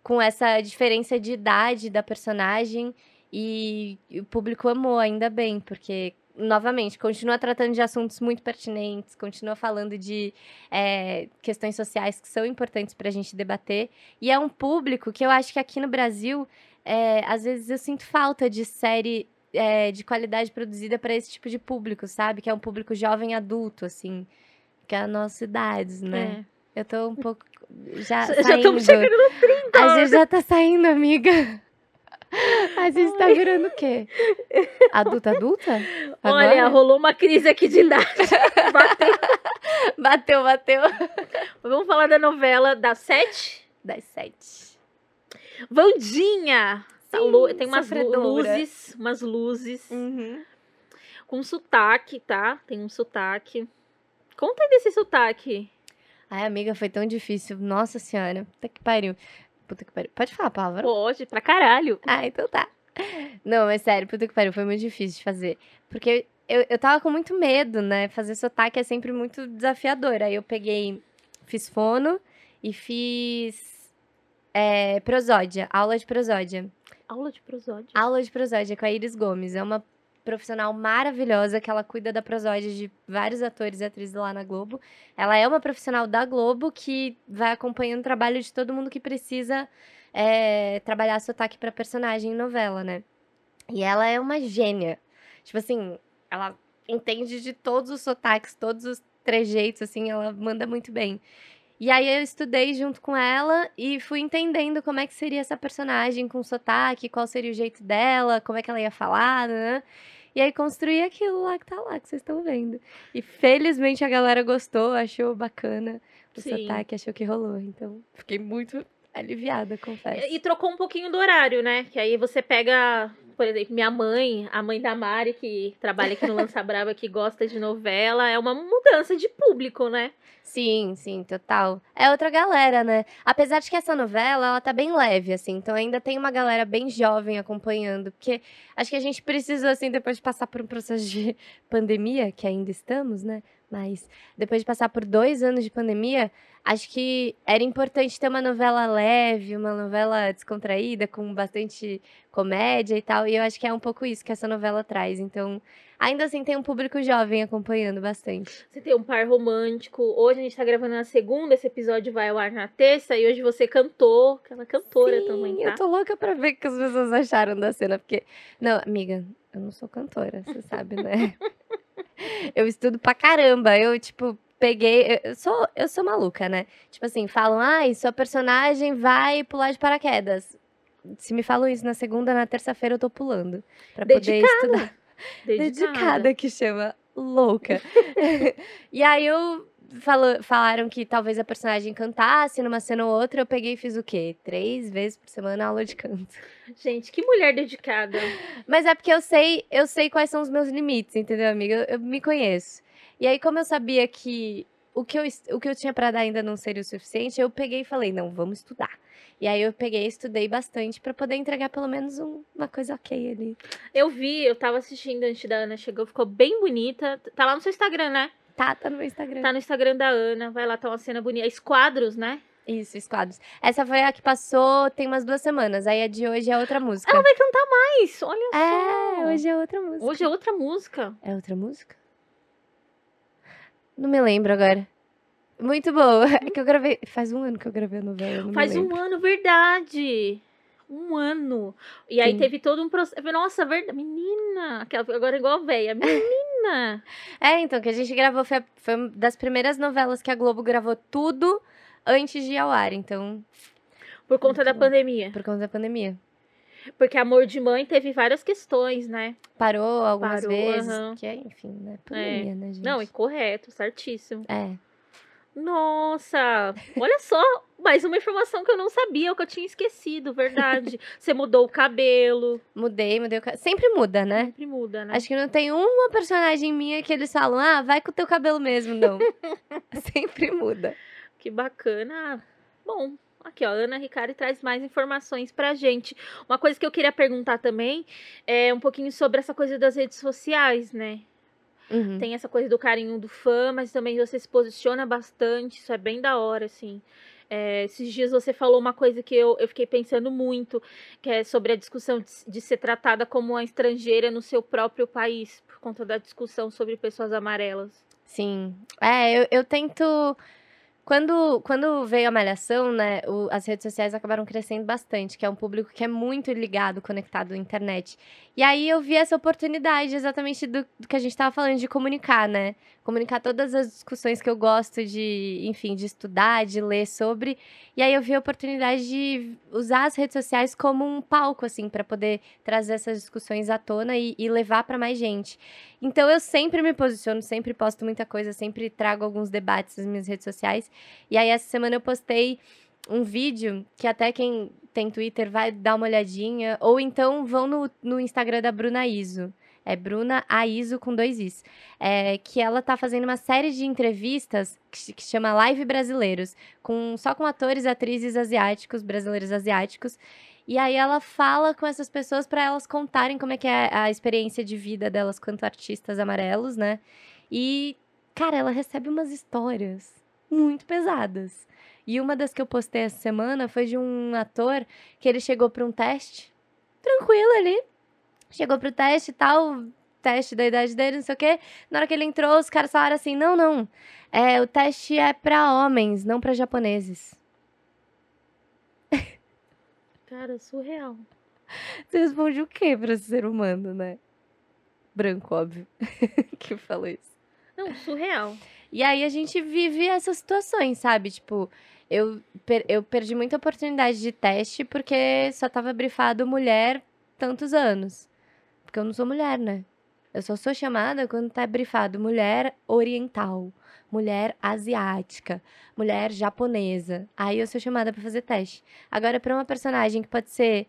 S2: com essa diferença de idade da personagem e o público amou, ainda bem, porque, novamente, continua tratando de assuntos muito pertinentes, continua falando de é, questões sociais que são importantes pra gente debater. E é um público que eu acho que aqui no Brasil, é, às vezes eu sinto falta de série é, de qualidade produzida para esse tipo de público, sabe? Que é um público jovem adulto, assim. Que é a nossa idade, né? Eu tô um pouco. Já,
S1: Já
S2: saindo.
S1: estamos chegando no 30.
S2: A gente já tá saindo, amiga. A gente tá virando o quê? Adulta, adulta?
S1: Olha,
S2: Agora?
S1: rolou uma crise aqui de idade. Bateu.
S2: Bateu, bateu.
S1: Vamos falar da novela das sete?
S2: Das sete.
S1: Vandinha! Tá
S2: Sim,
S1: Tem umas
S2: sofredora.
S1: luzes, umas luzes
S2: Uhum.
S1: com sotaque, tá? Tem um sotaque. Conta desse sotaque.
S2: Ai, amiga, foi tão difícil. Nossa senhora. Puta que pariu. Puta que pariu. Pode falar a palavra?
S1: Pode, pra caralho.
S2: Ah, então tá. Não, mas sério, puta que pariu, foi muito difícil de fazer. Porque eu, eu tava com muito medo, né? Fazer sotaque é sempre muito desafiador. Aí eu peguei, fiz fono e fiz é, prosódia, aula de prosódia.
S1: Aula de prosódia.
S2: Aula de prosódia com a Iris Gomes. É uma profissional maravilhosa que ela cuida da prosódia de vários atores e atrizes lá na Globo. Ela é uma profissional da Globo que vai acompanhando o trabalho de todo mundo que precisa é, trabalhar sotaque pra personagem em novela, né? E ela é uma gênia. Tipo assim, ela entende de todos os sotaques, todos os trejeitos, assim, ela manda muito bem. E aí eu estudei junto com ela e fui entendendo como é que seria essa personagem com sotaque, qual seria o jeito dela, como é que ela ia falar, né? E aí construí aquilo lá que tá lá, que vocês estão vendo. E felizmente a galera gostou, achou bacana o sotaque, achou que rolou. Então, fiquei muito aliviada, confesso.
S1: E trocou um pouquinho do horário, né? Que aí você pega, por exemplo, minha mãe, a mãe da Mari, que trabalha aqui no Lança Brava, que gosta de novela, é uma mudança de público, né?
S2: Sim, sim, total. É outra galera, né? Apesar de que essa novela, ela tá bem leve, assim. Então ainda tem uma galera bem jovem acompanhando. Porque acho que a gente precisa, assim, depois de passar por um processo de pandemia, que ainda estamos, né? Mas depois de passar por dois anos de pandemia, acho que era importante ter uma novela leve, uma novela descontraída, com bastante comédia e tal. E eu acho que é um pouco isso que essa novela traz. Então, ainda assim, tem um público jovem acompanhando bastante.
S1: Você tem um par romântico. Hoje a gente tá gravando na segunda, esse episódio vai ao ar na terça, e hoje você cantou, aquela cantora
S2: Sim,
S1: também, tá?
S2: Eu tô louca pra ver o que as pessoas acharam da cena, porque. Não, amiga, eu não sou cantora, você sabe, né? eu estudo pra caramba. Eu, tipo, peguei. eu- sou, eu sou maluca, né? Tipo assim, falam, ai, sua personagem vai pular de paraquedas. Se me falam isso na segunda, na terça-feira eu tô pulando. Pra poder
S1: Dedicada.
S2: estudar. Dedicada, que chama louca. e aí eu falou, falaram que talvez a personagem cantasse numa cena ou outra. Eu peguei e fiz o quê? Três vezes por semana aula de canto.
S1: Gente, que mulher dedicada.
S2: Mas é porque eu sei, eu sei quais são os meus limites, entendeu, amiga? Eu, eu me conheço. E aí, como eu sabia que o que eu, o que eu tinha pra dar ainda não seria o suficiente, eu peguei e falei, não, vamos estudar. E aí eu peguei e estudei bastante pra poder entregar pelo menos um- uma coisa ok ali.
S1: Eu vi, eu tava assistindo antes da Ana chegou, ficou bem bonita. Tá lá no seu Instagram, né?
S2: Tá, tá no meu Instagram.
S1: Tá no Instagram da Ana, vai lá, tá uma cena bonita. Esquadros, né?
S2: Isso, os quadros. Essa foi a que passou tem umas duas semanas. Aí a de hoje é outra música.
S1: Ela vai cantar mais, olha só.
S2: É, hoje é outra música.
S1: Hoje é outra música.
S2: É outra música? Não me lembro agora. Muito boa. É que eu gravei. Faz um ano que eu gravei a novela.
S1: Faz um ano, verdade. Um ano. E aí
S2: Sim.
S1: teve todo um processo. Nossa, verdade. Menina. Aquela, agora é igual a véia. Menina.
S2: É, então, que a gente gravou. Foi, foi uma das primeiras novelas que a Globo gravou tudo antes de ir ao ar. Então,
S1: Por conta da pandemia.
S2: por conta da pandemia.
S1: Porque Amor de Mãe teve várias questões, né?
S2: Parou algumas
S1: Parou,
S2: vezes.
S1: aham.
S2: Que é, enfim, né? Pandemia, né, gente?
S1: Não, incorreto, certíssimo.
S2: É.
S1: Nossa, olha só, mais uma informação que eu não sabia, que eu tinha esquecido, verdade. Você mudou o cabelo.
S2: Mudei, mudei o ca- Sempre muda, né?
S1: Sempre muda, né?
S2: Acho que não tem uma personagem minha que eles falam, ah, vai com o teu cabelo mesmo, não. Sempre muda.
S1: Que bacana. Bom, aqui ó, Ana Ricari traz mais informações pra gente. Uma coisa que eu queria perguntar também é um pouquinho sobre essa coisa das redes sociais, né?
S2: Uhum.
S1: Tem essa coisa do carinho do fã, mas também você se posiciona bastante, isso é bem da hora, assim. É, esses dias você falou uma coisa que eu, eu fiquei pensando muito, que é sobre a discussão de, de ser tratada como uma estrangeira no seu próprio país, por conta da discussão sobre pessoas amarelas.
S2: Sim. É, eu, eu tento. Quando, quando veio a Malhação, né, o- as redes sociais acabaram crescendo bastante, que é um público que é muito ligado, conectado à internet. E aí eu vi essa oportunidade exatamente do, do que a gente estava falando, de comunicar, né? Comunicar todas as discussões que eu gosto de, enfim, de estudar, de ler sobre. E aí eu vi a oportunidade de usar as redes sociais como um palco, assim, para poder trazer essas discussões à tona e, e levar para mais gente. Então eu sempre me posiciono, sempre posto muita coisa, sempre trago alguns debates nas minhas redes sociais. E aí essa semana eu postei um vídeo que até quem tem Twitter vai dar uma olhadinha, ou então vão no, no Instagram da Bruna Iso. É Bruna Aiso com dois Is. É, que ela tá fazendo uma série de entrevistas que, que chama Live Brasileiros, com, só com atores atrizes asiáticos, brasileiros asiáticos. E aí ela fala com essas pessoas para elas contarem como é que é a experiência de vida delas quanto artistas amarelos, né? E, cara, ela recebe umas histórias muito pesadas. E uma das que eu postei essa semana foi de um ator que ele chegou para um teste, tranquilo ali. Chegou pro teste e tal, teste da idade dele, não sei o quê. Na hora que ele entrou, os caras falaram assim: não, não. É, o teste é para homens, não para japoneses.
S1: Cara, surreal.
S2: Você responde o quê pra esse ser humano, né? branco, óbvio, que falou isso.
S1: Não, surreal.
S2: E aí a gente vive essas situações, sabe? Tipo, eu, per eu perdi muita oportunidade de teste porque só tava brifado mulher tantos anos. Porque eu não sou mulher, né? Eu só sou chamada quando tá brifado mulher oriental, mulher asiática, mulher japonesa. Aí eu sou chamada para fazer teste. Agora, para uma personagem que pode ser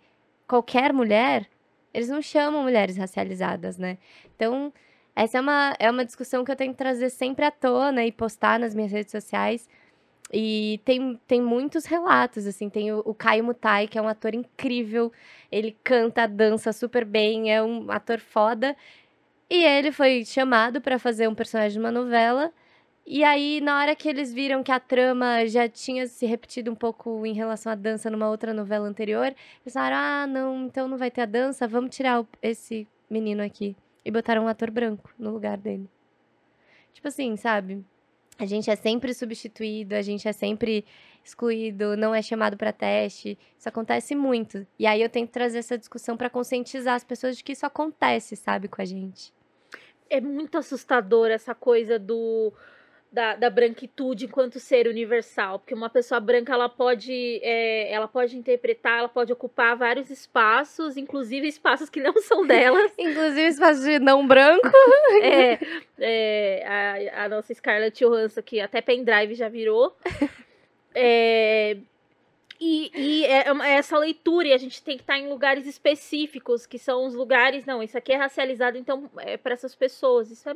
S2: qualquer mulher, eles não chamam mulheres racializadas, né? Então, essa é uma, é uma discussão que eu tenho que trazer sempre à tona e postar nas minhas redes sociais. E tem, tem muitos relatos, assim, tem o, o Caio Mutai, que é um ator incrível, ele canta, dança super bem, é um ator foda, e ele foi chamado para fazer um personagem de uma novela. E aí, na hora que eles viram que a trama já tinha se repetido um pouco em relação à dança numa outra novela anterior, eles falaram: ah, não, então não vai ter a dança, vamos tirar o, esse menino aqui. E botaram um ator branco no lugar dele. Tipo assim, sabe? A gente é sempre substituído, a gente é sempre excluído, não é chamado para teste. Isso acontece muito. E aí eu tento trazer essa discussão para conscientizar as pessoas de que isso acontece, sabe, com a gente.
S1: É muito assustador essa coisa do da, da branquitude enquanto ser universal, porque uma pessoa branca ela pode é, ela pode interpretar, ela pode ocupar vários espaços, inclusive espaços que não são delas,
S2: inclusive espaços de não branco.
S1: é, é a, a, nossa Scarlett Johansson que até pendrive já virou. É, e, e é, é essa leitura, e a gente tem que estar em lugares específicos, que são os lugares, não, isso aqui é racializado, então é para essas pessoas. Isso é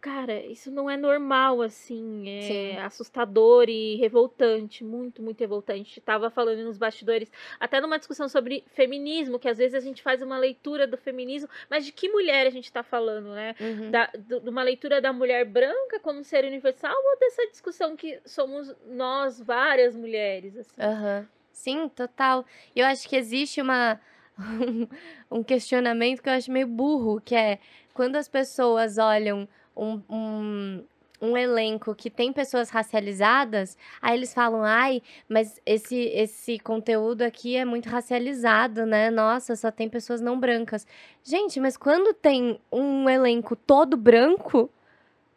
S1: Cara, isso não é normal, assim. É Sim. assustador e revoltante. Muito, muito revoltante. Tava falando nos bastidores, até numa discussão sobre feminismo, que às vezes a gente faz uma leitura do feminismo, mas de que mulher a gente tá falando, né? Uhum. Da, de uma leitura da mulher branca como ser universal ou dessa discussão que somos nós, várias mulheres, assim.
S2: Uhum. Sim, total. Eu acho que existe uma. um questionamento que eu acho meio burro, que é quando as pessoas olham um, um, um elenco que tem pessoas racializadas, aí eles falam, ai, mas esse, esse conteúdo aqui é muito racializado, né? Nossa, só tem pessoas não brancas. Gente, mas quando tem um elenco todo branco,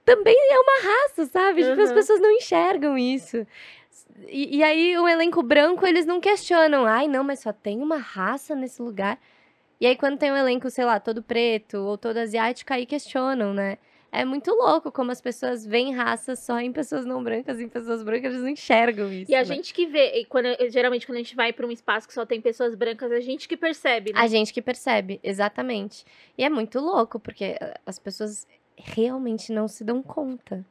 S2: também é uma raça, sabe? Uhum. Tipo, as pessoas não enxergam isso. E, e aí, o elenco branco, eles não questionam. Ai, não, mas só tem uma raça nesse lugar. E aí, quando tem um elenco, sei lá, todo preto ou todo asiático, aí questionam, né? É muito louco como as pessoas veem raça só em pessoas não brancas, em pessoas brancas eles não enxergam isso.
S1: E a
S2: né?
S1: gente que vê, quando, geralmente quando a gente vai para um espaço que só tem pessoas brancas, a gente que percebe, né?
S2: A gente que percebe, exatamente. E é muito louco, porque as pessoas realmente não se dão conta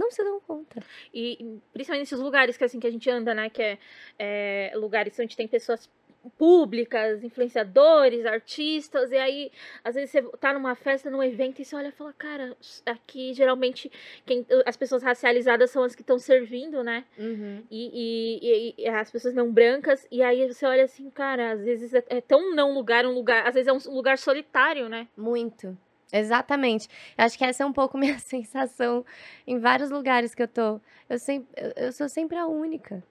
S2: não se dão conta.
S1: E principalmente nesses lugares que assim que a gente anda, né? Que é, é lugares onde tem pessoas públicas, influenciadores, artistas, e aí às vezes você tá numa festa, num evento, e você olha e fala, cara, aqui geralmente quem, as pessoas racializadas são as que estão servindo, né? Uhum. E, e, e, as pessoas não brancas, e aí você olha assim, cara, às vezes é, é tão não lugar, um lugar, às vezes é um lugar solitário, né?
S2: Muito. Exatamente. Eu acho que essa é um pouco minha sensação em vários lugares que eu tô. Eu, sempre, eu sou sempre a única.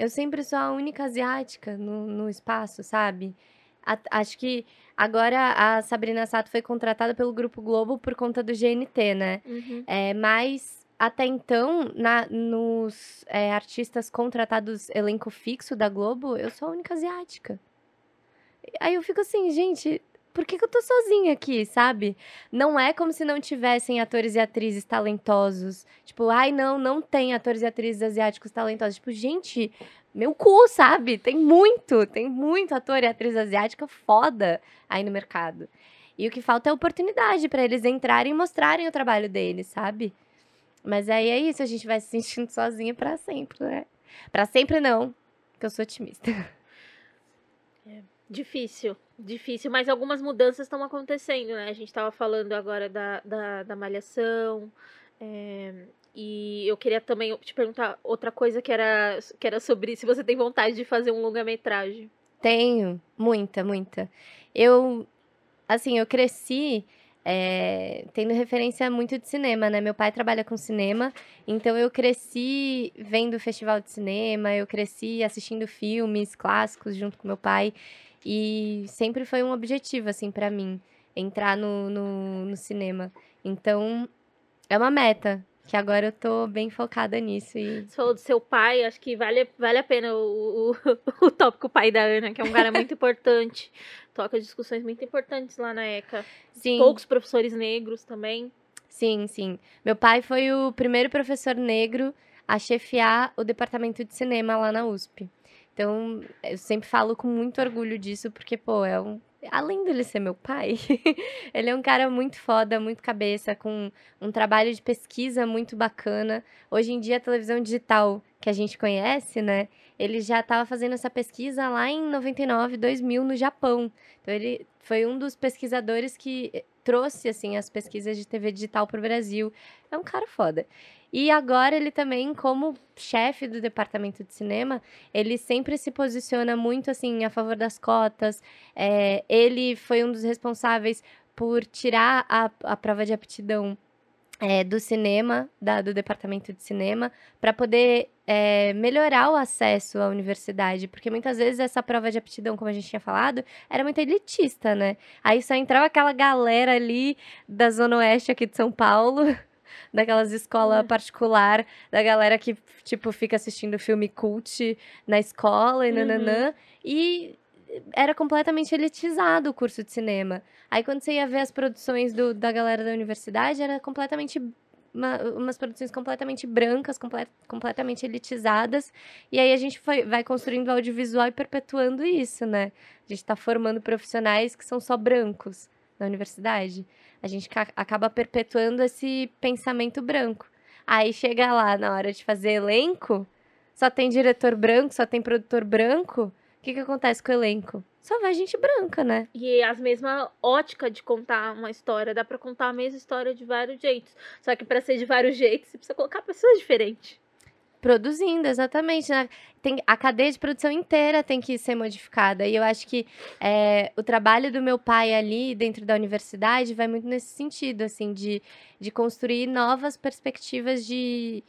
S2: Eu sempre sou a única asiática no, no espaço, sabe? A, acho que agora a Sabrina Sato foi contratada pelo Grupo Globo por conta do GNT, né? Uhum. É, mas até então, na, nos é, artistas contratados elenco fixo da Globo, eu sou a única asiática. Aí eu fico assim, gente, por que, que, eu tô sozinha aqui, sabe? Não é como se não tivessem atores e atrizes talentosos. Tipo, ai, não, não tem atores e atrizes asiáticos talentosos. Tipo, gente, meu cu, sabe? Tem muito, tem muito ator e atriz asiática foda aí no mercado. E o que falta é oportunidade para eles entrarem e mostrarem o trabalho deles, sabe? Mas aí é isso, a gente vai se sentindo sozinha para sempre, né? Para sempre não, porque eu sou otimista.
S1: Difícil, difícil, mas algumas mudanças estão acontecendo, né? A gente estava falando agora da, da, da malhação, é, e eu queria também te perguntar outra coisa que era, que era sobre se você tem vontade de fazer um longa-metragem.
S2: Tenho, muita, muita. Eu, assim, eu cresci é, tendo referência muito de cinema, né? Meu pai trabalha com cinema, então eu cresci vendo festival de cinema, eu cresci assistindo filmes clássicos junto com meu pai. E sempre foi um objetivo, assim, para mim. entrar no, no, no cinema. Então, é uma meta que agora eu tô bem focada nisso. E...
S1: Você falou do seu pai, acho que vale, vale a pena o, o, o tópico pai da Ana, que é um cara muito importante. Toca discussões muito importantes lá na ECA.
S2: Sim.
S1: Poucos professores negros também.
S2: Sim, sim. Meu pai foi o primeiro professor negro a chefiar o departamento de cinema lá na USP. Então, eu sempre falo com muito orgulho disso, porque, pô, é um além dele ser meu pai, ele é um cara muito foda, muito cabeça, com um trabalho de pesquisa muito bacana. Hoje em dia, a televisão digital que a gente conhece, né? Ele já estava fazendo essa pesquisa lá em 99, 2000 no Japão. Então, ele foi um dos pesquisadores que eh, trouxe, assim, as pesquisas de TV digital para o Brasil. É um cara foda. E agora ele também, como chefe do departamento de cinema, ele sempre se posiciona muito assim a favor das cotas. É, ele foi um dos responsáveis por tirar a, a prova de aptidão é, do cinema, da, do departamento de cinema, para poder é, melhorar o acesso à universidade, porque muitas vezes essa prova de aptidão, como a gente tinha falado, era muito elitista, né? Aí só entrava aquela galera ali da Zona Oeste aqui de São Paulo daquelas escolas é. particular, da galera que, tipo, fica assistindo filme cult na escola e nananã. Uhum. E era completamente elitizado o curso de cinema. Aí quando você ia ver as produções do, da galera da universidade, era completamente uma, umas produções completamente brancas, complet, completamente elitizadas. E aí a gente foi, vai construindo audiovisual e perpetuando isso, né? A gente está formando profissionais que são só brancos na universidade a gente acaba perpetuando esse pensamento branco. Aí chega lá na hora de fazer elenco, só tem diretor branco, só tem produtor branco. O que, que acontece com o elenco? Só vai gente branca, né?
S1: E as mesmas ótica de contar uma história, dá para contar a mesma história de vários jeitos. Só que para ser de vários jeitos, você precisa colocar pessoas diferentes.
S2: Produzindo, exatamente. Né? Tem, a cadeia de produção inteira tem que ser modificada. E eu acho que é, o trabalho do meu pai ali dentro da universidade vai muito nesse sentido, assim, de, de construir novas perspectivas de.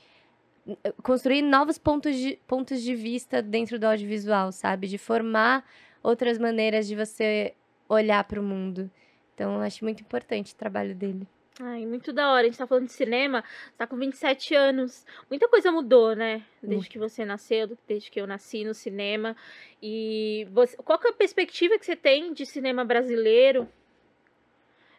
S2: construir novos pontos de, pontos de vista dentro do audiovisual, sabe? De formar outras maneiras de você olhar para o mundo. Então, eu acho muito importante o trabalho dele.
S1: Ai, muito da hora. A gente tá falando de cinema, você tá com 27 anos. Muita coisa mudou, né? Desde que você nasceu, desde que eu nasci no cinema. E você, qual é a perspectiva que você tem de cinema brasileiro?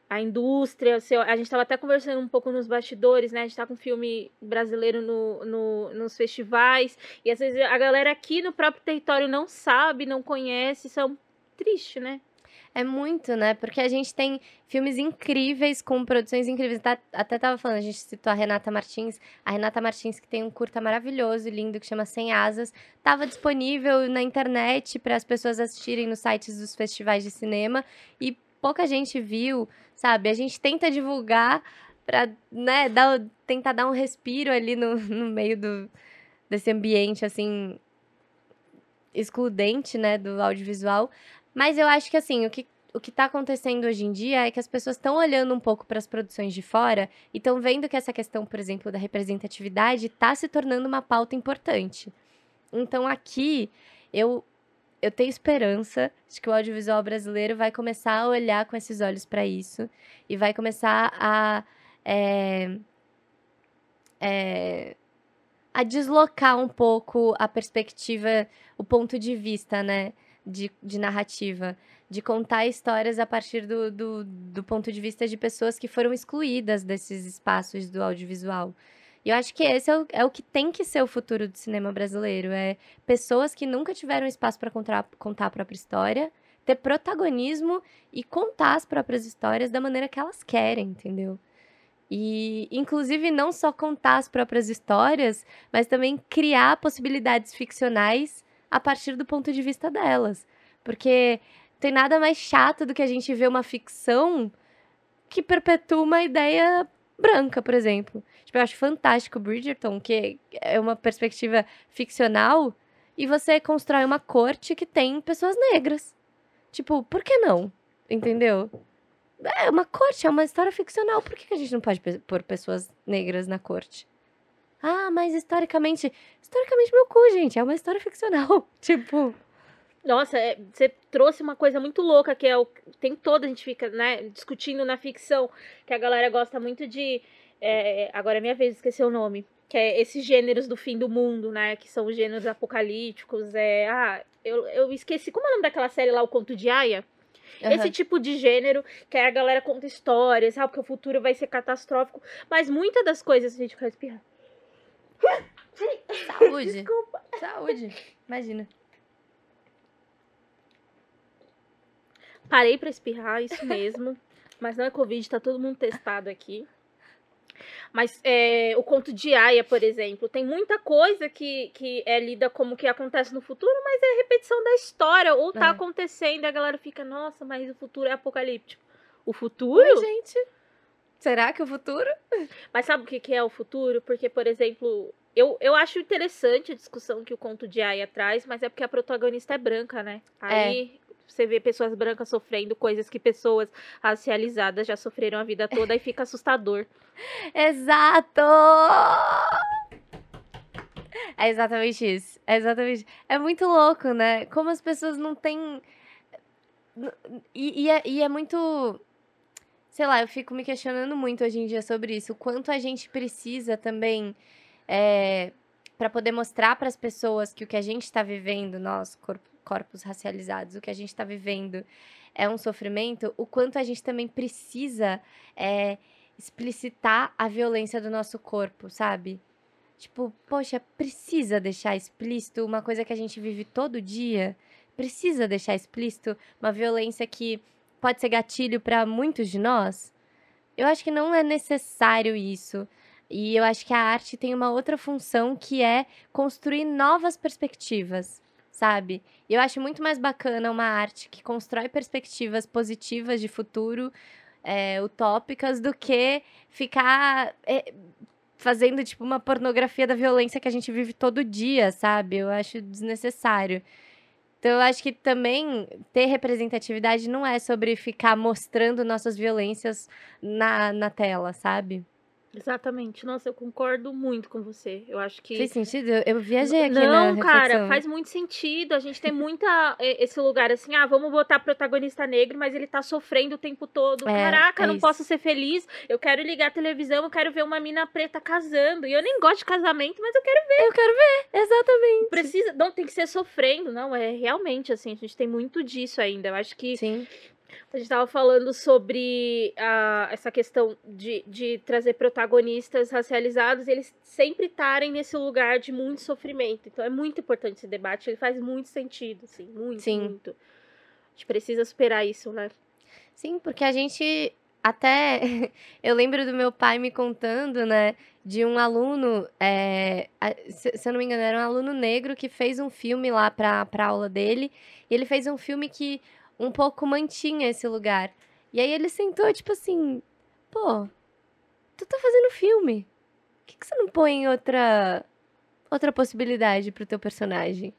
S1: A indústria, a gente estava até conversando um pouco nos bastidores, né? A gente tá com filme brasileiro no, no, nos festivais. E às vezes a galera aqui no próprio território não sabe, não conhece. Isso é um triste, né?
S2: É muito, né? Porque a gente tem filmes incríveis, com produções incríveis. Tá, até tava falando, a gente citou a Renata Martins. A Renata Martins, que tem um curta maravilhoso lindo que chama Sem Asas, estava disponível na internet para as pessoas assistirem nos sites dos festivais de cinema. E pouca gente viu, sabe? A gente tenta divulgar para né, dar, tentar dar um respiro ali no, no meio do, desse ambiente, assim, excludente, né, do audiovisual. Mas eu acho que assim, o que o que está acontecendo hoje em dia é que as pessoas estão olhando um pouco para as produções de fora e estão vendo que essa questão, por exemplo, da representatividade está se tornando uma pauta importante. Então aqui eu eu tenho esperança de que o audiovisual brasileiro vai começar a olhar com esses olhos para isso e vai começar a é, é, a deslocar um pouco a perspectiva, o ponto de vista, né? De, de narrativa, de contar histórias a partir do, do, do ponto de vista de pessoas que foram excluídas desses espaços do audiovisual. E eu acho que esse é o, é o que tem que ser o futuro do cinema brasileiro. É pessoas que nunca tiveram espaço para contar, contar a própria história, ter protagonismo e contar as próprias histórias da maneira que elas querem, entendeu? E, inclusive, não só contar as próprias histórias, mas também criar possibilidades ficcionais a partir do ponto de vista delas. Porque tem nada mais chato do que a gente ver uma ficção que perpetua uma ideia branca, por exemplo. Tipo, eu acho fantástico Bridgerton, que é uma perspectiva ficcional, e você constrói uma corte que tem pessoas negras. Tipo, por que não? Entendeu? É uma corte, é uma história ficcional. Por que a gente não pode pôr pessoas negras na corte? Ah, mas historicamente. Historicamente, meu cu, gente. É uma história ficcional. tipo.
S1: Nossa, é, você trouxe uma coisa muito louca que é o tem toda a gente fica, né, discutindo na ficção que a galera gosta muito de é, agora é minha vez de esquecer o nome, que é esses gêneros do fim do mundo, né, que são os gêneros apocalípticos, é, ah, eu, eu esqueci como é o nome daquela série lá, o Conto de Aya? Uhum. Esse tipo de gênero, que a galera conta histórias, sabe? Que o futuro vai ser catastrófico. Mas muitas das coisas a gente vai espirrar.
S2: Saúde.
S1: Desculpa.
S2: Saúde. Imagina.
S1: Parei pra espirrar, isso mesmo. Mas não é Covid, tá todo mundo testado aqui. Mas é, o conto de Aya, por exemplo, tem muita coisa que, que é lida como que acontece no futuro, mas é repetição da história. Ou tá é. acontecendo e a galera fica, nossa, mas o futuro é apocalíptico. O futuro? Oi,
S2: gente. Será que o futuro?
S1: Mas sabe o que, que é o futuro? Porque, por exemplo, eu, eu acho interessante a discussão que o conto de Aya traz, mas é porque a protagonista é branca, né? É. Aí é. você vê pessoas brancas sofrendo coisas que pessoas racializadas já sofreram a vida toda e fica assustador.
S2: Exato! É exatamente isso. É exatamente. É muito louco, né? Como as pessoas não têm. E, e, é, e é muito. Sei lá, eu fico me questionando muito hoje em dia sobre isso. O quanto a gente precisa também é, para poder mostrar para as pessoas que o que a gente está vivendo, nós, corp corpos racializados, o que a gente está vivendo é um sofrimento, o quanto a gente também precisa é, explicitar a violência do nosso corpo, sabe? Tipo, poxa, precisa deixar explícito uma coisa que a gente vive todo dia? Precisa deixar explícito uma violência que pode ser gatilho para muitos de nós? Eu acho que não é necessário isso. E eu acho que a arte tem uma outra função que é construir novas perspectivas, sabe? Eu acho muito mais bacana uma arte que constrói perspectivas positivas de futuro, é, utópicas, do que ficar é, fazendo, tipo, uma pornografia da violência que a gente vive todo dia, sabe? Eu acho desnecessário. Então, eu acho que também ter representatividade não é sobre ficar mostrando nossas violências na, na tela, sabe?
S1: Exatamente. Nossa, eu concordo muito com você. Eu acho que.
S2: Fez sentido? Eu viajei aqui
S1: Não, cara, faz muito sentido. A gente tem muita esse lugar assim, ah, vamos botar protagonista negro, mas ele tá sofrendo o tempo todo. É, Caraca, é não isso. posso ser feliz. Eu quero ligar a televisão, eu quero ver uma mina preta casando. E eu nem gosto de casamento, mas eu quero ver.
S2: Eu quero ver, exatamente.
S1: Precisa, não tem que ser sofrendo, não, é realmente assim, a gente tem muito disso ainda. Eu acho que
S2: Sim.
S1: A gente estava falando sobre a, essa questão de, de trazer protagonistas racializados e eles sempre estarem nesse lugar de muito sofrimento. Então é muito importante esse debate, ele faz muito sentido, assim, muito, Sim. muito. A gente precisa superar isso, né?
S2: Sim, porque a gente até eu lembro do meu pai me contando, né, de um aluno, é, se, se, eu não me engano, era um aluno negro que fez um filme lá para a aula dele. E ele fez um filme que um pouco mantinha esse lugar. E aí ele sentou, tipo assim, pô, tu tá fazendo filme. Por que, que você não põe outra outra possibilidade pro teu personagem?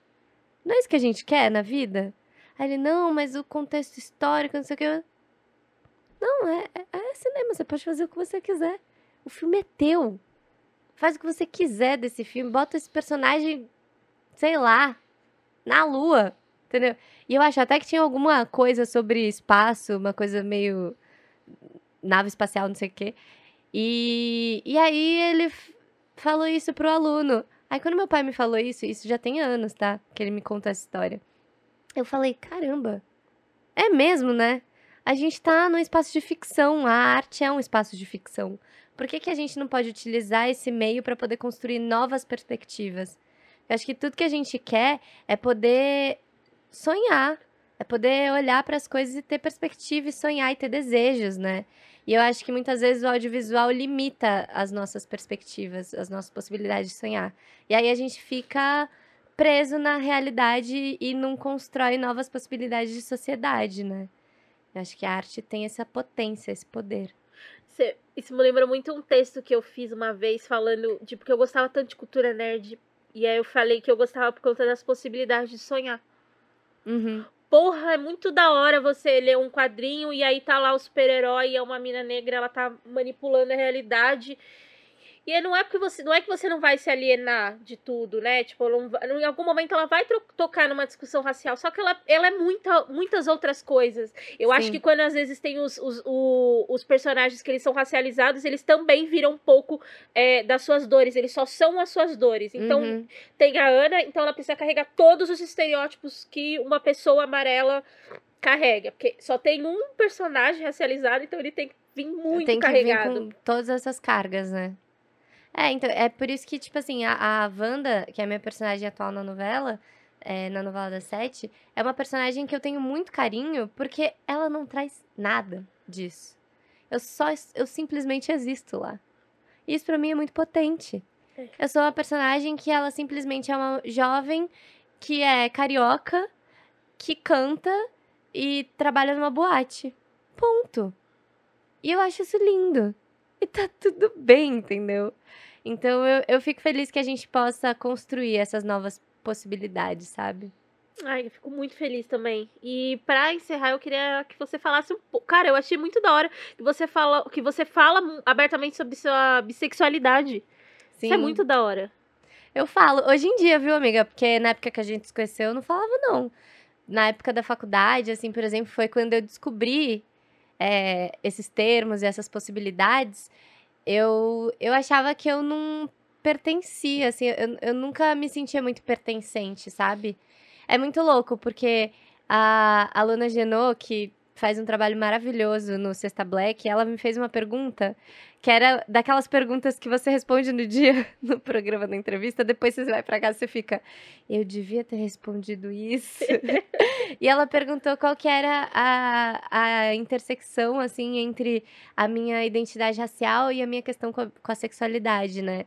S2: Não é isso que a gente quer na vida? Aí ele, não, mas o contexto histórico, não sei o que. Não, é, é, é cinema, você pode fazer o que você quiser. O filme é teu. Faz o que você quiser desse filme. Bota esse personagem, sei lá, na lua. Entendeu? E eu acho até que tinha alguma coisa sobre espaço, uma coisa meio nave espacial, não sei o quê. E, e aí ele falou isso pro aluno. Aí quando meu pai me falou isso, isso já tem anos, tá? Que ele me conta essa história. Eu falei, caramba, é mesmo, né? A gente tá num espaço de ficção, a arte é um espaço de ficção. Por que, que a gente não pode utilizar esse meio para poder construir novas perspectivas? Eu acho que tudo que a gente quer é poder sonhar. É poder olhar para as coisas e ter perspectiva e sonhar e ter desejos, né? E eu acho que muitas vezes o audiovisual limita as nossas perspectivas, as nossas possibilidades de sonhar. E aí a gente fica preso na realidade e não constrói novas possibilidades de sociedade, né? Eu acho que a arte tem essa potência, esse poder.
S1: Isso me lembra muito um texto que eu fiz uma vez falando de porque eu gostava tanto de cultura nerd. E aí eu falei que eu gostava por conta das possibilidades de sonhar.
S2: Uhum.
S1: Porra, é muito da hora você ler um quadrinho e aí tá lá o super-herói, é uma mina negra, ela tá manipulando a realidade. E não é porque você não é que você não vai se alienar de tudo, né? Tipo, não, em algum momento ela vai tocar numa discussão racial, só que ela, ela é muita, muitas outras coisas. Eu Sim. acho que quando às vezes tem os, os, os, os, personagens que eles são racializados, eles também viram um pouco é, das suas dores, eles só são as suas dores. Então, uhum. tem a Ana, então ela precisa carregar todos os estereótipos que uma pessoa amarela carrega. Porque só tem um personagem racializado, então ele tem que vir muito tem que carregado. Vir com
S2: todas essas cargas, né? É, então, é por isso que, tipo assim, a, a Wanda, que é a minha personagem atual na novela, é, na novela das sete, é uma personagem que eu tenho muito carinho, porque ela não traz nada disso. Eu só, eu simplesmente existo lá. Isso para mim é muito potente. É. Eu sou uma personagem que ela simplesmente é uma jovem que é carioca, que canta e trabalha numa boate. Ponto. E eu acho isso lindo. E tá tudo bem, entendeu? Então eu, eu fico feliz que a gente possa construir essas novas possibilidades, sabe?
S1: Ai, eu fico muito feliz também. E para encerrar, eu queria que você falasse um pouco. Cara, eu achei muito da hora que você fala, que você fala abertamente sobre sua bissexualidade. Sim. Isso é muito da hora.
S2: Eu falo, hoje em dia, viu, amiga? Porque na época que a gente se conheceu, eu não falava, não. Na época da faculdade, assim, por exemplo, foi quando eu descobri é, esses termos e essas possibilidades eu, eu achava que eu não pertencia, assim, eu, eu nunca me sentia muito pertencente, sabe? É muito louco, porque a, a Luna Genot, que faz um trabalho maravilhoso no Sexta Black, ela me fez uma pergunta que era daquelas perguntas que você responde no dia no programa da entrevista, depois você vai para casa e você fica, eu devia ter respondido isso. e ela perguntou qual que era a, a intersecção assim entre a minha identidade racial e a minha questão com a, com a sexualidade, né?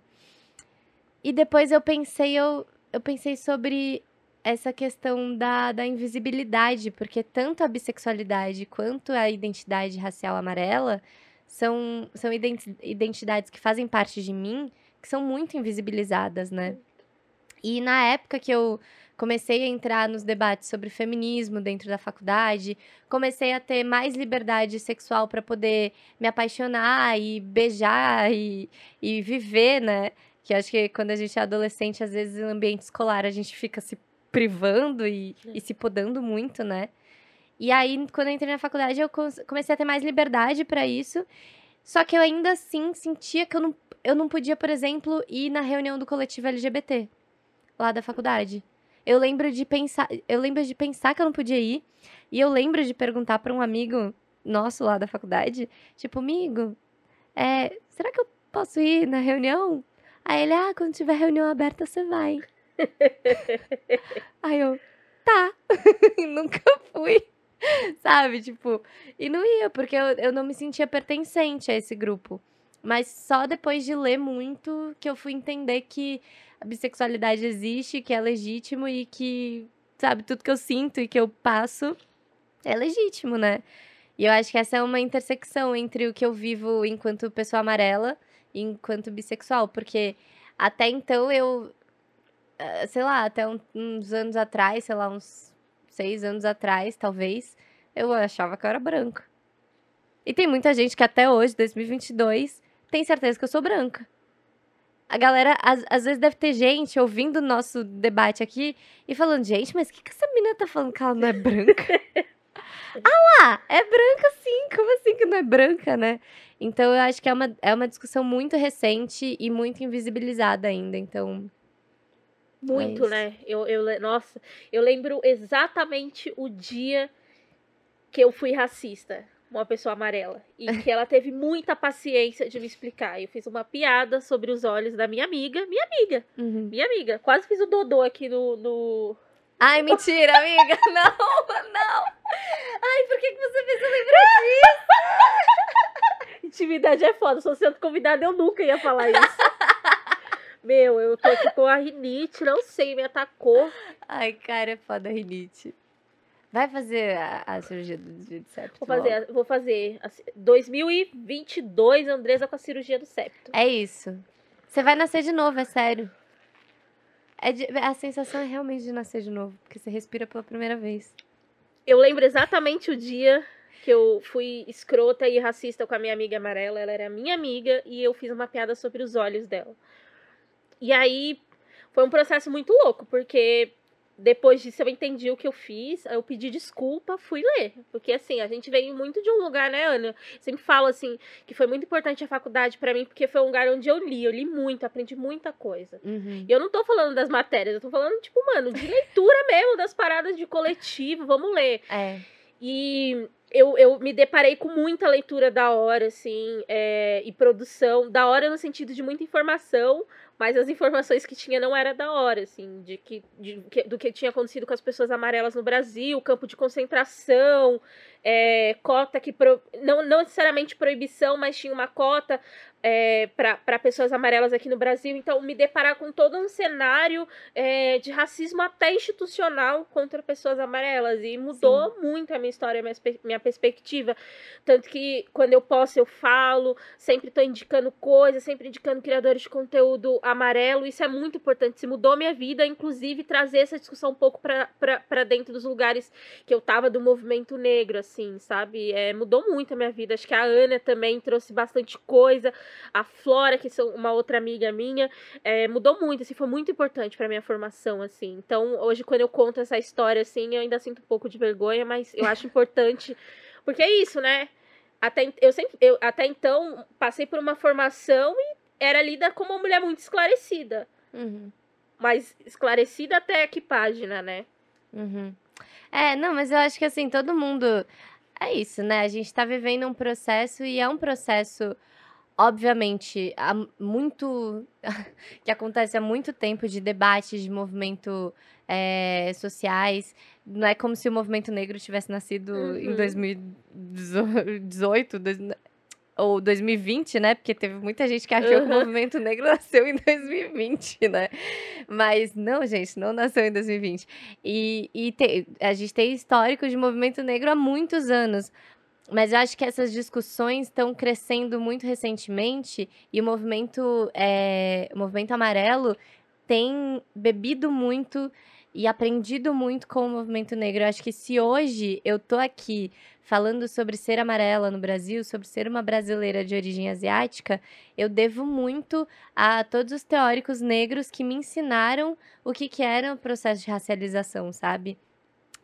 S2: E depois eu pensei, eu, eu pensei sobre essa questão da, da invisibilidade, porque tanto a bissexualidade quanto a identidade racial amarela são, são identidades que fazem parte de mim que são muito invisibilizadas, né? E na época que eu comecei a entrar nos debates sobre feminismo dentro da faculdade, comecei a ter mais liberdade sexual para poder me apaixonar e beijar e, e viver, né? Que acho que quando a gente é adolescente, às vezes no ambiente escolar a gente fica se privando e, e se podando muito, né? E aí, quando eu entrei na faculdade, eu comecei a ter mais liberdade para isso. Só que eu ainda assim sentia que eu não, eu não podia, por exemplo, ir na reunião do coletivo LGBT lá da faculdade. Eu lembro de pensar, eu lembro de pensar que eu não podia ir, e eu lembro de perguntar para um amigo nosso lá da faculdade, tipo, amigo, é, será que eu posso ir na reunião? Aí ele, ah, quando tiver reunião aberta, você vai. Aí eu, tá. Nunca fui. Sabe? Tipo, e não ia, porque eu, eu não me sentia pertencente a esse grupo. Mas só depois de ler muito que eu fui entender que a bissexualidade existe, que é legítimo e que, sabe, tudo que eu sinto e que eu passo é legítimo, né? E eu acho que essa é uma intersecção entre o que eu vivo enquanto pessoa amarela e enquanto bissexual, porque até então eu sei lá, até uns anos atrás, sei lá, uns seis anos atrás, talvez, eu achava que eu era branca. E tem muita gente que até hoje, 2022, tem certeza que eu sou branca. A galera, às, às vezes, deve ter gente ouvindo o nosso debate aqui e falando, gente, mas o que, que essa menina tá falando que ela não é branca? ah lá, é branca sim, como assim que não é branca, né? Então eu acho que é uma, é uma discussão muito recente e muito invisibilizada ainda. Então,
S1: muito, é né? Eu, eu, nossa, eu lembro exatamente o dia que eu fui racista, uma pessoa amarela, e que ela teve muita paciência de me explicar. Eu fiz uma piada sobre os olhos da minha amiga, minha amiga, uhum. minha amiga. Quase fiz o Dodô aqui no, no...
S2: Ai, mentira, amiga. Não, não. Ai, por que, que você fez eu lembrar
S1: disso? Intimidade é foda. Se sendo convidada, eu nunca ia falar isso. Meu, eu tô aqui com a rinite, não sei, me atacou.
S2: Ai, cara, é foda a rinite. Vai fazer a, a cirurgia do desvio de septo?
S1: Vou fazer, logo. vou fazer. 2022, Andresa com a cirurgia do septo.
S2: É isso. Você vai nascer de novo, é sério. É de, a sensação é realmente de nascer de novo, porque você respira pela primeira vez.
S1: Eu lembro exatamente o dia que eu fui escrota e racista com a minha amiga amarela. Ela era minha amiga e eu fiz uma piada sobre os olhos dela. E aí foi um processo muito louco, porque depois disso eu entendi o que eu fiz, eu pedi desculpa, fui ler. Porque assim, a gente veio muito de um lugar, né, Ana? Sempre falo assim, que foi muito importante a faculdade para mim, porque foi um lugar onde eu li, eu li muito, aprendi muita coisa.
S2: Uhum.
S1: E eu não tô falando das matérias, eu tô falando, tipo, mano, de leitura mesmo, das paradas de coletivo, vamos ler.
S2: É.
S1: E eu, eu me deparei com muita leitura da hora, assim, é, e produção, da hora no sentido de muita informação, mas as informações que tinha não era da hora, assim, de que, de, que- do que tinha acontecido com as pessoas amarelas no Brasil, campo de concentração, é, cota que. Pro, não, não necessariamente proibição, mas tinha uma cota é, para pessoas amarelas aqui no Brasil. Então, me deparar com todo um cenário é, de racismo até institucional contra pessoas amarelas. E mudou muito a minha história, a minha perspectiva. Tanto que quando eu posso, eu falo, sempre estou indicando coisas, sempre indicando criadores de conteúdo amarelo. Isso é muito importante. Isso mudou minha vida, inclusive trazer essa discussão um pouco para dentro dos lugares que eu tava do movimento negro, assim, sabe? É, mudou muito a minha vida. Acho que a Ana também trouxe bastante coisa. A Flora, que são uma outra amiga minha, é, mudou muito, assim, foi muito importante para minha formação, assim. Então, hoje, quando eu conto essa história, assim, eu ainda sinto um pouco de vergonha, mas eu acho importante, porque é isso, né? Até, eu sempre, eu, até então, passei por uma formação e era lida como uma mulher muito esclarecida.
S2: Uhum.
S1: Mas esclarecida até que página, né?
S2: Uhum. É, não, mas eu acho que assim, todo mundo. É isso, né? A gente tá vivendo um processo e é um processo, obviamente, há muito. que acontece há muito tempo de debates, de movimento é, sociais. Não é como se o movimento negro tivesse nascido em
S1: Uhum.
S2: 2018, dois- ou 2020, né? Porque teve muita gente que achou que o
S1: Uhum.
S2: movimento negro nasceu em 2020, né? Mas não, gente, não nasceu em 2020. E, e te- a gente tem histórico de movimento negro há muitos anos. Mas eu acho que essas discussões estão crescendo muito recentemente e o movimento, é, o movimento amarelo tem bebido muito e aprendido muito com o movimento negro. Eu acho que se hoje eu tô aqui falando sobre ser amarela no Brasil, sobre ser uma brasileira de origem asiática, eu devo muito a todos os teóricos negros que me ensinaram o que, que era o processo de racialização, sabe?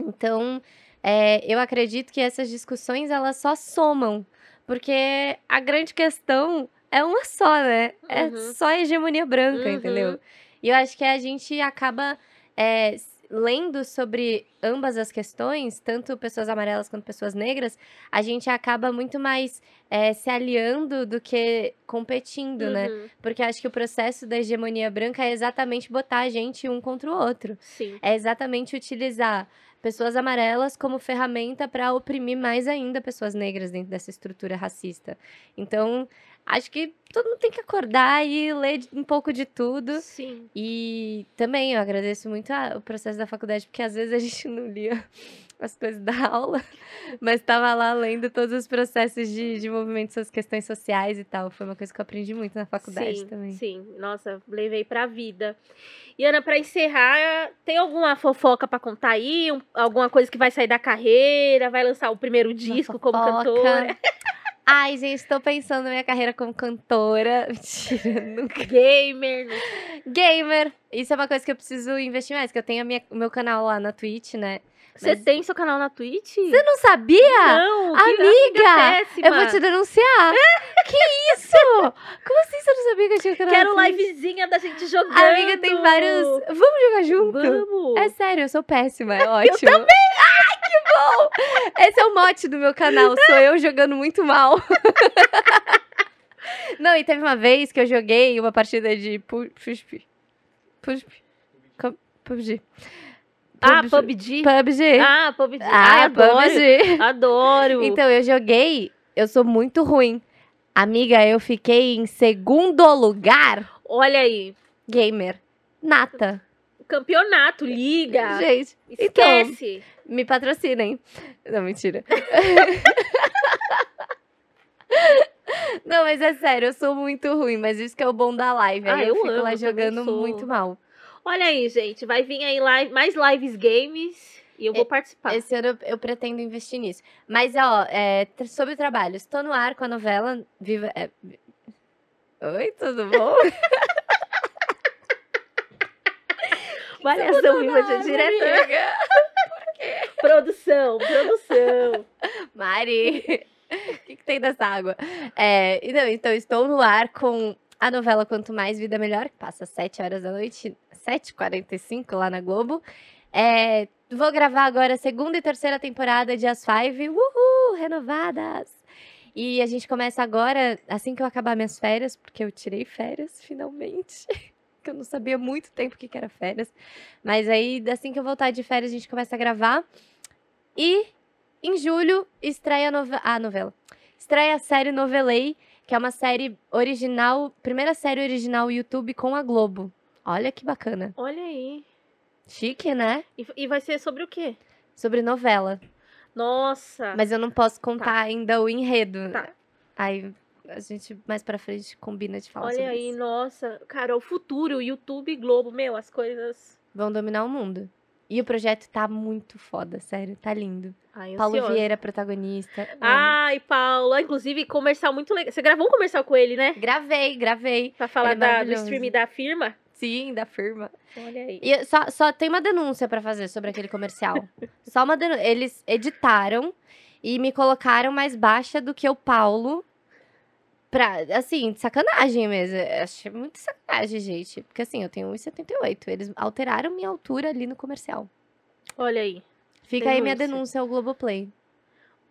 S2: Então, é, eu acredito que essas discussões elas só somam, porque a grande questão é uma só, né? É
S1: Uhum.
S2: só a hegemonia branca,
S1: Uhum.
S2: entendeu? E eu acho que a gente acaba é, lendo sobre ambas as questões, tanto pessoas amarelas quanto pessoas negras, a gente acaba muito mais é, se aliando do que competindo, né?
S1: Uhum,
S2: Porque eu acho que o processo da hegemonia branca é exatamente botar a gente um contra o outro.
S1: Sim.
S2: É exatamente utilizar pessoas amarelas como ferramenta para oprimir mais ainda pessoas negras dentro dessa estrutura racista. Então, acho que todo mundo tem que acordar e ler um pouco de tudo.
S1: Sim.
S2: E também eu agradeço muito a- o processo da faculdade, porque às vezes a gente não lia as coisas da aula, mas estava lá lendo todos os processos de, de movimento, suas questões sociais e tal. Foi uma coisa que eu aprendi muito na faculdade
S1: sim,
S2: também.
S1: Sim, nossa, levei pra vida. E Ana, pra encerrar, tem alguma fofoca pra contar aí? Um- alguma coisa que vai sair da carreira? Vai lançar o primeiro disco como cantora?
S2: Ai, gente, estou pensando na minha carreira como cantora. Mentira, nunca.
S1: Gamer?
S2: Gamer. Isso é uma coisa que eu preciso investir mais, que eu tenho a minha- o meu canal lá na Twitch, né?
S1: Você
S2: Mas-
S1: tem seu canal na Twitch?
S2: Você não sabia?
S1: Não, que
S2: Amiga,
S1: péssima.
S2: Eu vou te denunciar. que isso? Como assim você não sabia que eu tinha canal
S1: Quero
S2: na Twitch?
S1: livezinha da gente jogando.
S2: Amiga, tem vários. Vamos jogar junto?
S1: Vamos.
S2: É sério, eu sou péssima, é ótimo. Eu também! Ai, que bom! Esse é o mote do meu canal, sou eu jogando muito mal. Não, e teve uma vez que eu joguei uma partida de pu- PUBG. PUBG.
S1: Ah, PUBG?
S2: PUBG.
S1: Ah, PUBG. Ai,
S2: Ah,
S1: adoro.
S2: PUBG.
S1: Adoro.
S2: Então, eu joguei, eu sou muito ruim. Amiga, eu fiquei em segundo lugar
S1: Olha aí.
S2: gamer. Nata.
S1: Campeonato, liga.
S2: Gente, então,
S1: Esquece.
S2: me patrocinem. Não, mentira. Não, mas é sério, eu sou muito ruim, mas isso que é o bom da live.
S1: Ah,
S2: eu,
S1: eu
S2: fico
S1: amo,
S2: lá jogando muito mal.
S1: Olha aí, gente. Vai vir aí live, mais lives games. E eu vou participar.
S2: Esse ano eu, eu pretendo investir nisso. Mas, ó, é, sobre trabalho, estou no ar com a novela Viva. é, Oi, tudo bom?
S1: Variação viva de diretor. Produção, produção.
S2: Mari, o que, que tem dessa água? É, não, então, estou no ar com a novela Quanto Mais Vida Melhor, que passa às 7 horas da noite, 7h45 lá na Globo. É, vou gravar agora a segunda e terceira temporada de As Five. Uhul, renovadas! E a gente começa agora, assim que eu acabar minhas férias, porque eu tirei férias, finalmente. que eu não sabia muito tempo que era férias. Mas aí, assim que eu voltar de férias, a gente começa a gravar. E em julho estreia a, nove- a novela. Estreia a série Novelei, que é uma série original, primeira série original YouTube com a Globo. Olha que bacana.
S1: Olha aí.
S2: Chique, né?
S1: E, e vai ser sobre o quê?
S2: Sobre novela.
S1: Nossa.
S2: Mas eu não posso contar ainda o enredo.
S1: Tá.
S2: Aí a gente mais pra frente combina de falar
S1: Olha aí,
S2: isso.
S1: nossa. Cara, o futuro, o YouTube Globo, meu, as coisas.
S2: Vão dominar o mundo. E o projeto tá muito foda, sério, tá lindo.
S1: Ai,
S2: Paulo
S1: ansiosa.
S2: Vieira, protagonista. amo.
S1: Ai, Paulo. Inclusive, comercial muito legal. Você gravou um comercial com ele, né?
S2: Gravei, gravei.
S1: Pra falar
S2: é
S1: da, do stream da firma.
S2: Sim, da firma.
S1: Olha aí.
S2: E só, só tem uma denúncia pra fazer sobre aquele comercial. só uma denúncia. Eles editaram e me colocaram mais baixa do que o Paulo. Pra, assim, de sacanagem mesmo. Eu achei muito sacanagem, gente. Porque assim, eu tenho 1,78. Eles alteraram minha altura ali no comercial.
S1: Olha aí.
S2: Fica aí minha
S1: Denúncia.
S2: denúncia ao Globoplay.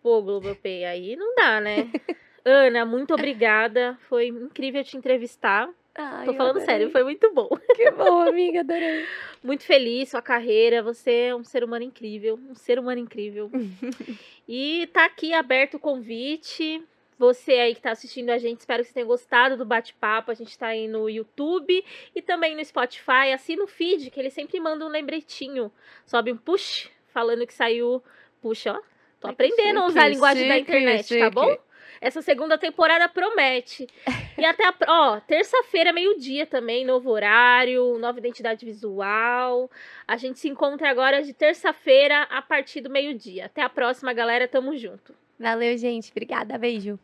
S1: Pô, Globopay, aí não dá, né? Ana, muito obrigada. Foi incrível te entrevistar.
S2: Ai,
S1: Tô falando sério, foi muito bom.
S2: Que bom, amiga, adorei.
S1: Muito feliz, sua carreira. Você é um ser humano incrível. Um ser humano incrível. e tá aqui aberto o convite. Você aí que tá assistindo a gente, espero que você tenha gostado do bate-papo. A gente tá aí no YouTube e também no Spotify. Assina o feed, que ele sempre manda um lembretinho. Sobe um push, falando que saiu. Puxa, ó. Tô aprendendo a usar a linguagem da internet, tá bom? Essa segunda temporada promete. E até a, ó, terça-feira, meio-dia também, novo horário, nova identidade visual. A gente se encontra agora de terça-feira a partir do meio-dia. Até a próxima, galera. Tamo junto.
S2: Valeu, gente. Obrigada. Beijo.